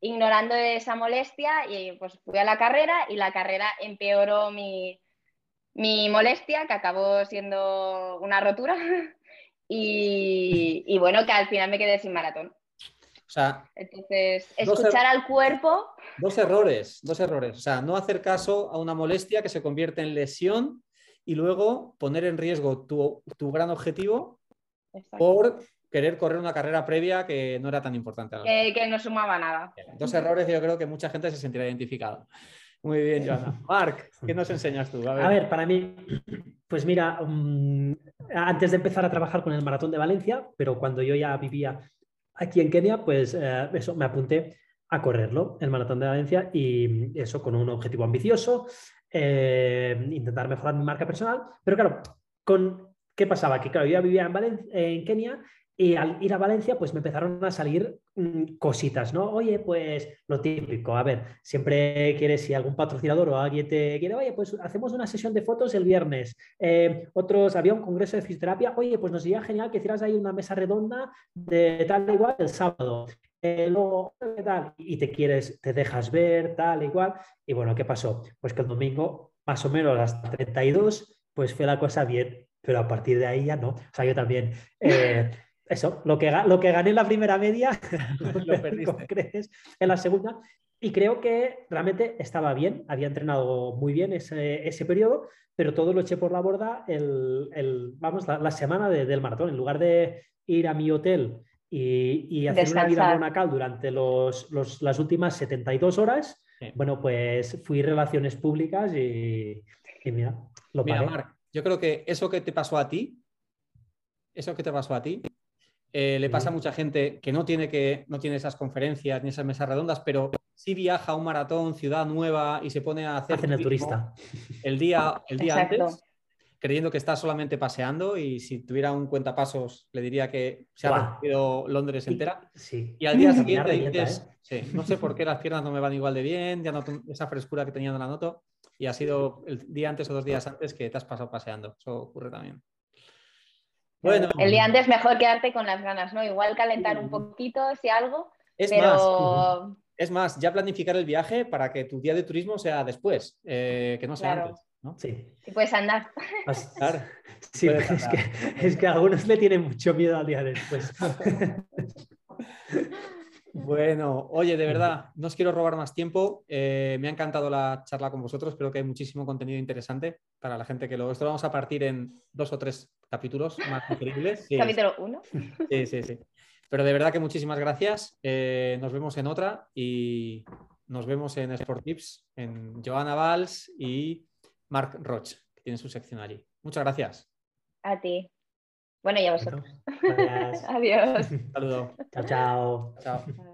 ignorando esa molestia y pues fui a la carrera y la carrera empeoró mi, molestia, que acabó siendo una rotura. y, bueno, que al final me quedé sin maratón. O sea, entonces, escuchar al cuerpo. Dos errores, dos errores. O sea, no hacer caso a una molestia que se convierte en lesión y luego poner en riesgo tu, gran objetivo por querer correr una carrera previa que no era tan importante. que no sumaba nada. Dos errores yo creo que mucha gente se sentirá identificada. Muy bien, Joana. Marc, ¿qué nos enseñas tú? A ver, para mí, pues mira, mm, antes de empezar a trabajar con el Maratón de Valencia, pero cuando yo ya vivía aquí en Kenia, pues eh, eso, me apunté a correrlo, el Maratón de Valencia, y eso con un objetivo ambicioso, eh, intentar mejorar mi marca personal, pero claro, con, ¿qué pasaba? Que claro, yo ya vivía en, en Kenia y al ir a Valencia, pues me empezaron a salir mm, cositas, ¿no? Oye, pues lo típico, a ver, siempre quieres, si algún patrocinador o alguien te quiere, oye, pues hacemos una sesión de fotos el viernes. Eh, otros, había un congreso de fisioterapia, oye, pues nos sería genial que hicieras ahí una mesa redonda de tal igual el sábado. Eh, tal? Y te quieres, te dejas ver, tal, igual. Y bueno, ¿qué pasó? Pues que el domingo, más o menos hasta 32, pues fue la cosa bien, pero a partir de ahí ya no. O sea, yo también. Eh, eso, lo que, lo que gané en la primera media, lo perdiste. crees en la segunda. Y creo que realmente estaba bien, había entrenado muy bien ese, ese periodo, pero todo lo eché por la borda el, el vamos, la, semana del maratón. En lugar de ir a mi hotel y, y hacer una vida monacal durante los, los, las últimas 72 horas, bueno, pues fui relaciones públicas y, y mira, lo mira, Marc, yo creo que eso que te pasó a ti, eso que te pasó a ti, eh, le pasa a mucha gente que no tiene, que no tiene esas conferencias ni esas mesas redondas, pero sí viaja a un maratón, ciudad nueva y se pone a hacer el turista el día, el día antes, creyendo que está solamente paseando y si tuviera un cuentapasos le diría que se ha recorrido Londres entera. Sí. Y al día siguiente dices, ¿eh? no sé por qué las piernas no me van igual de bien, ya no esa frescura que tenía no la noto y ha sido el día antes o dos días antes que te has pasado paseando. Eso ocurre también. Bueno. El día antes mejor quedarte con las ganas, ¿no? Igual calentar un poquito, si algo. Es más, es más, ya planificar el viaje para que tu día de turismo sea después, eh, que no sea antes. ¿no? Sí. Y puedes andar. Sí, es, que, es que algunos le tienen mucho miedo al día después. Bueno, oye, de verdad, no os quiero robar más tiempo. Eh, me ha encantado la charla con vosotros. Creo que hay muchísimo contenido interesante para la gente que lo. Esto lo vamos a partir en dos o tres capítulos más increíbles. Capítulo uno. Sí, sí, sí. Pero de verdad que muchísimas gracias. Eh, nos vemos en otra y nos vemos en Sport Tips, en Joana Valls y Mark Roch, que tiene su sección allí. Muchas gracias. A ti. Bueno, y a vosotros. Gracias. Adiós. Saludo. Chao, chao. Chao.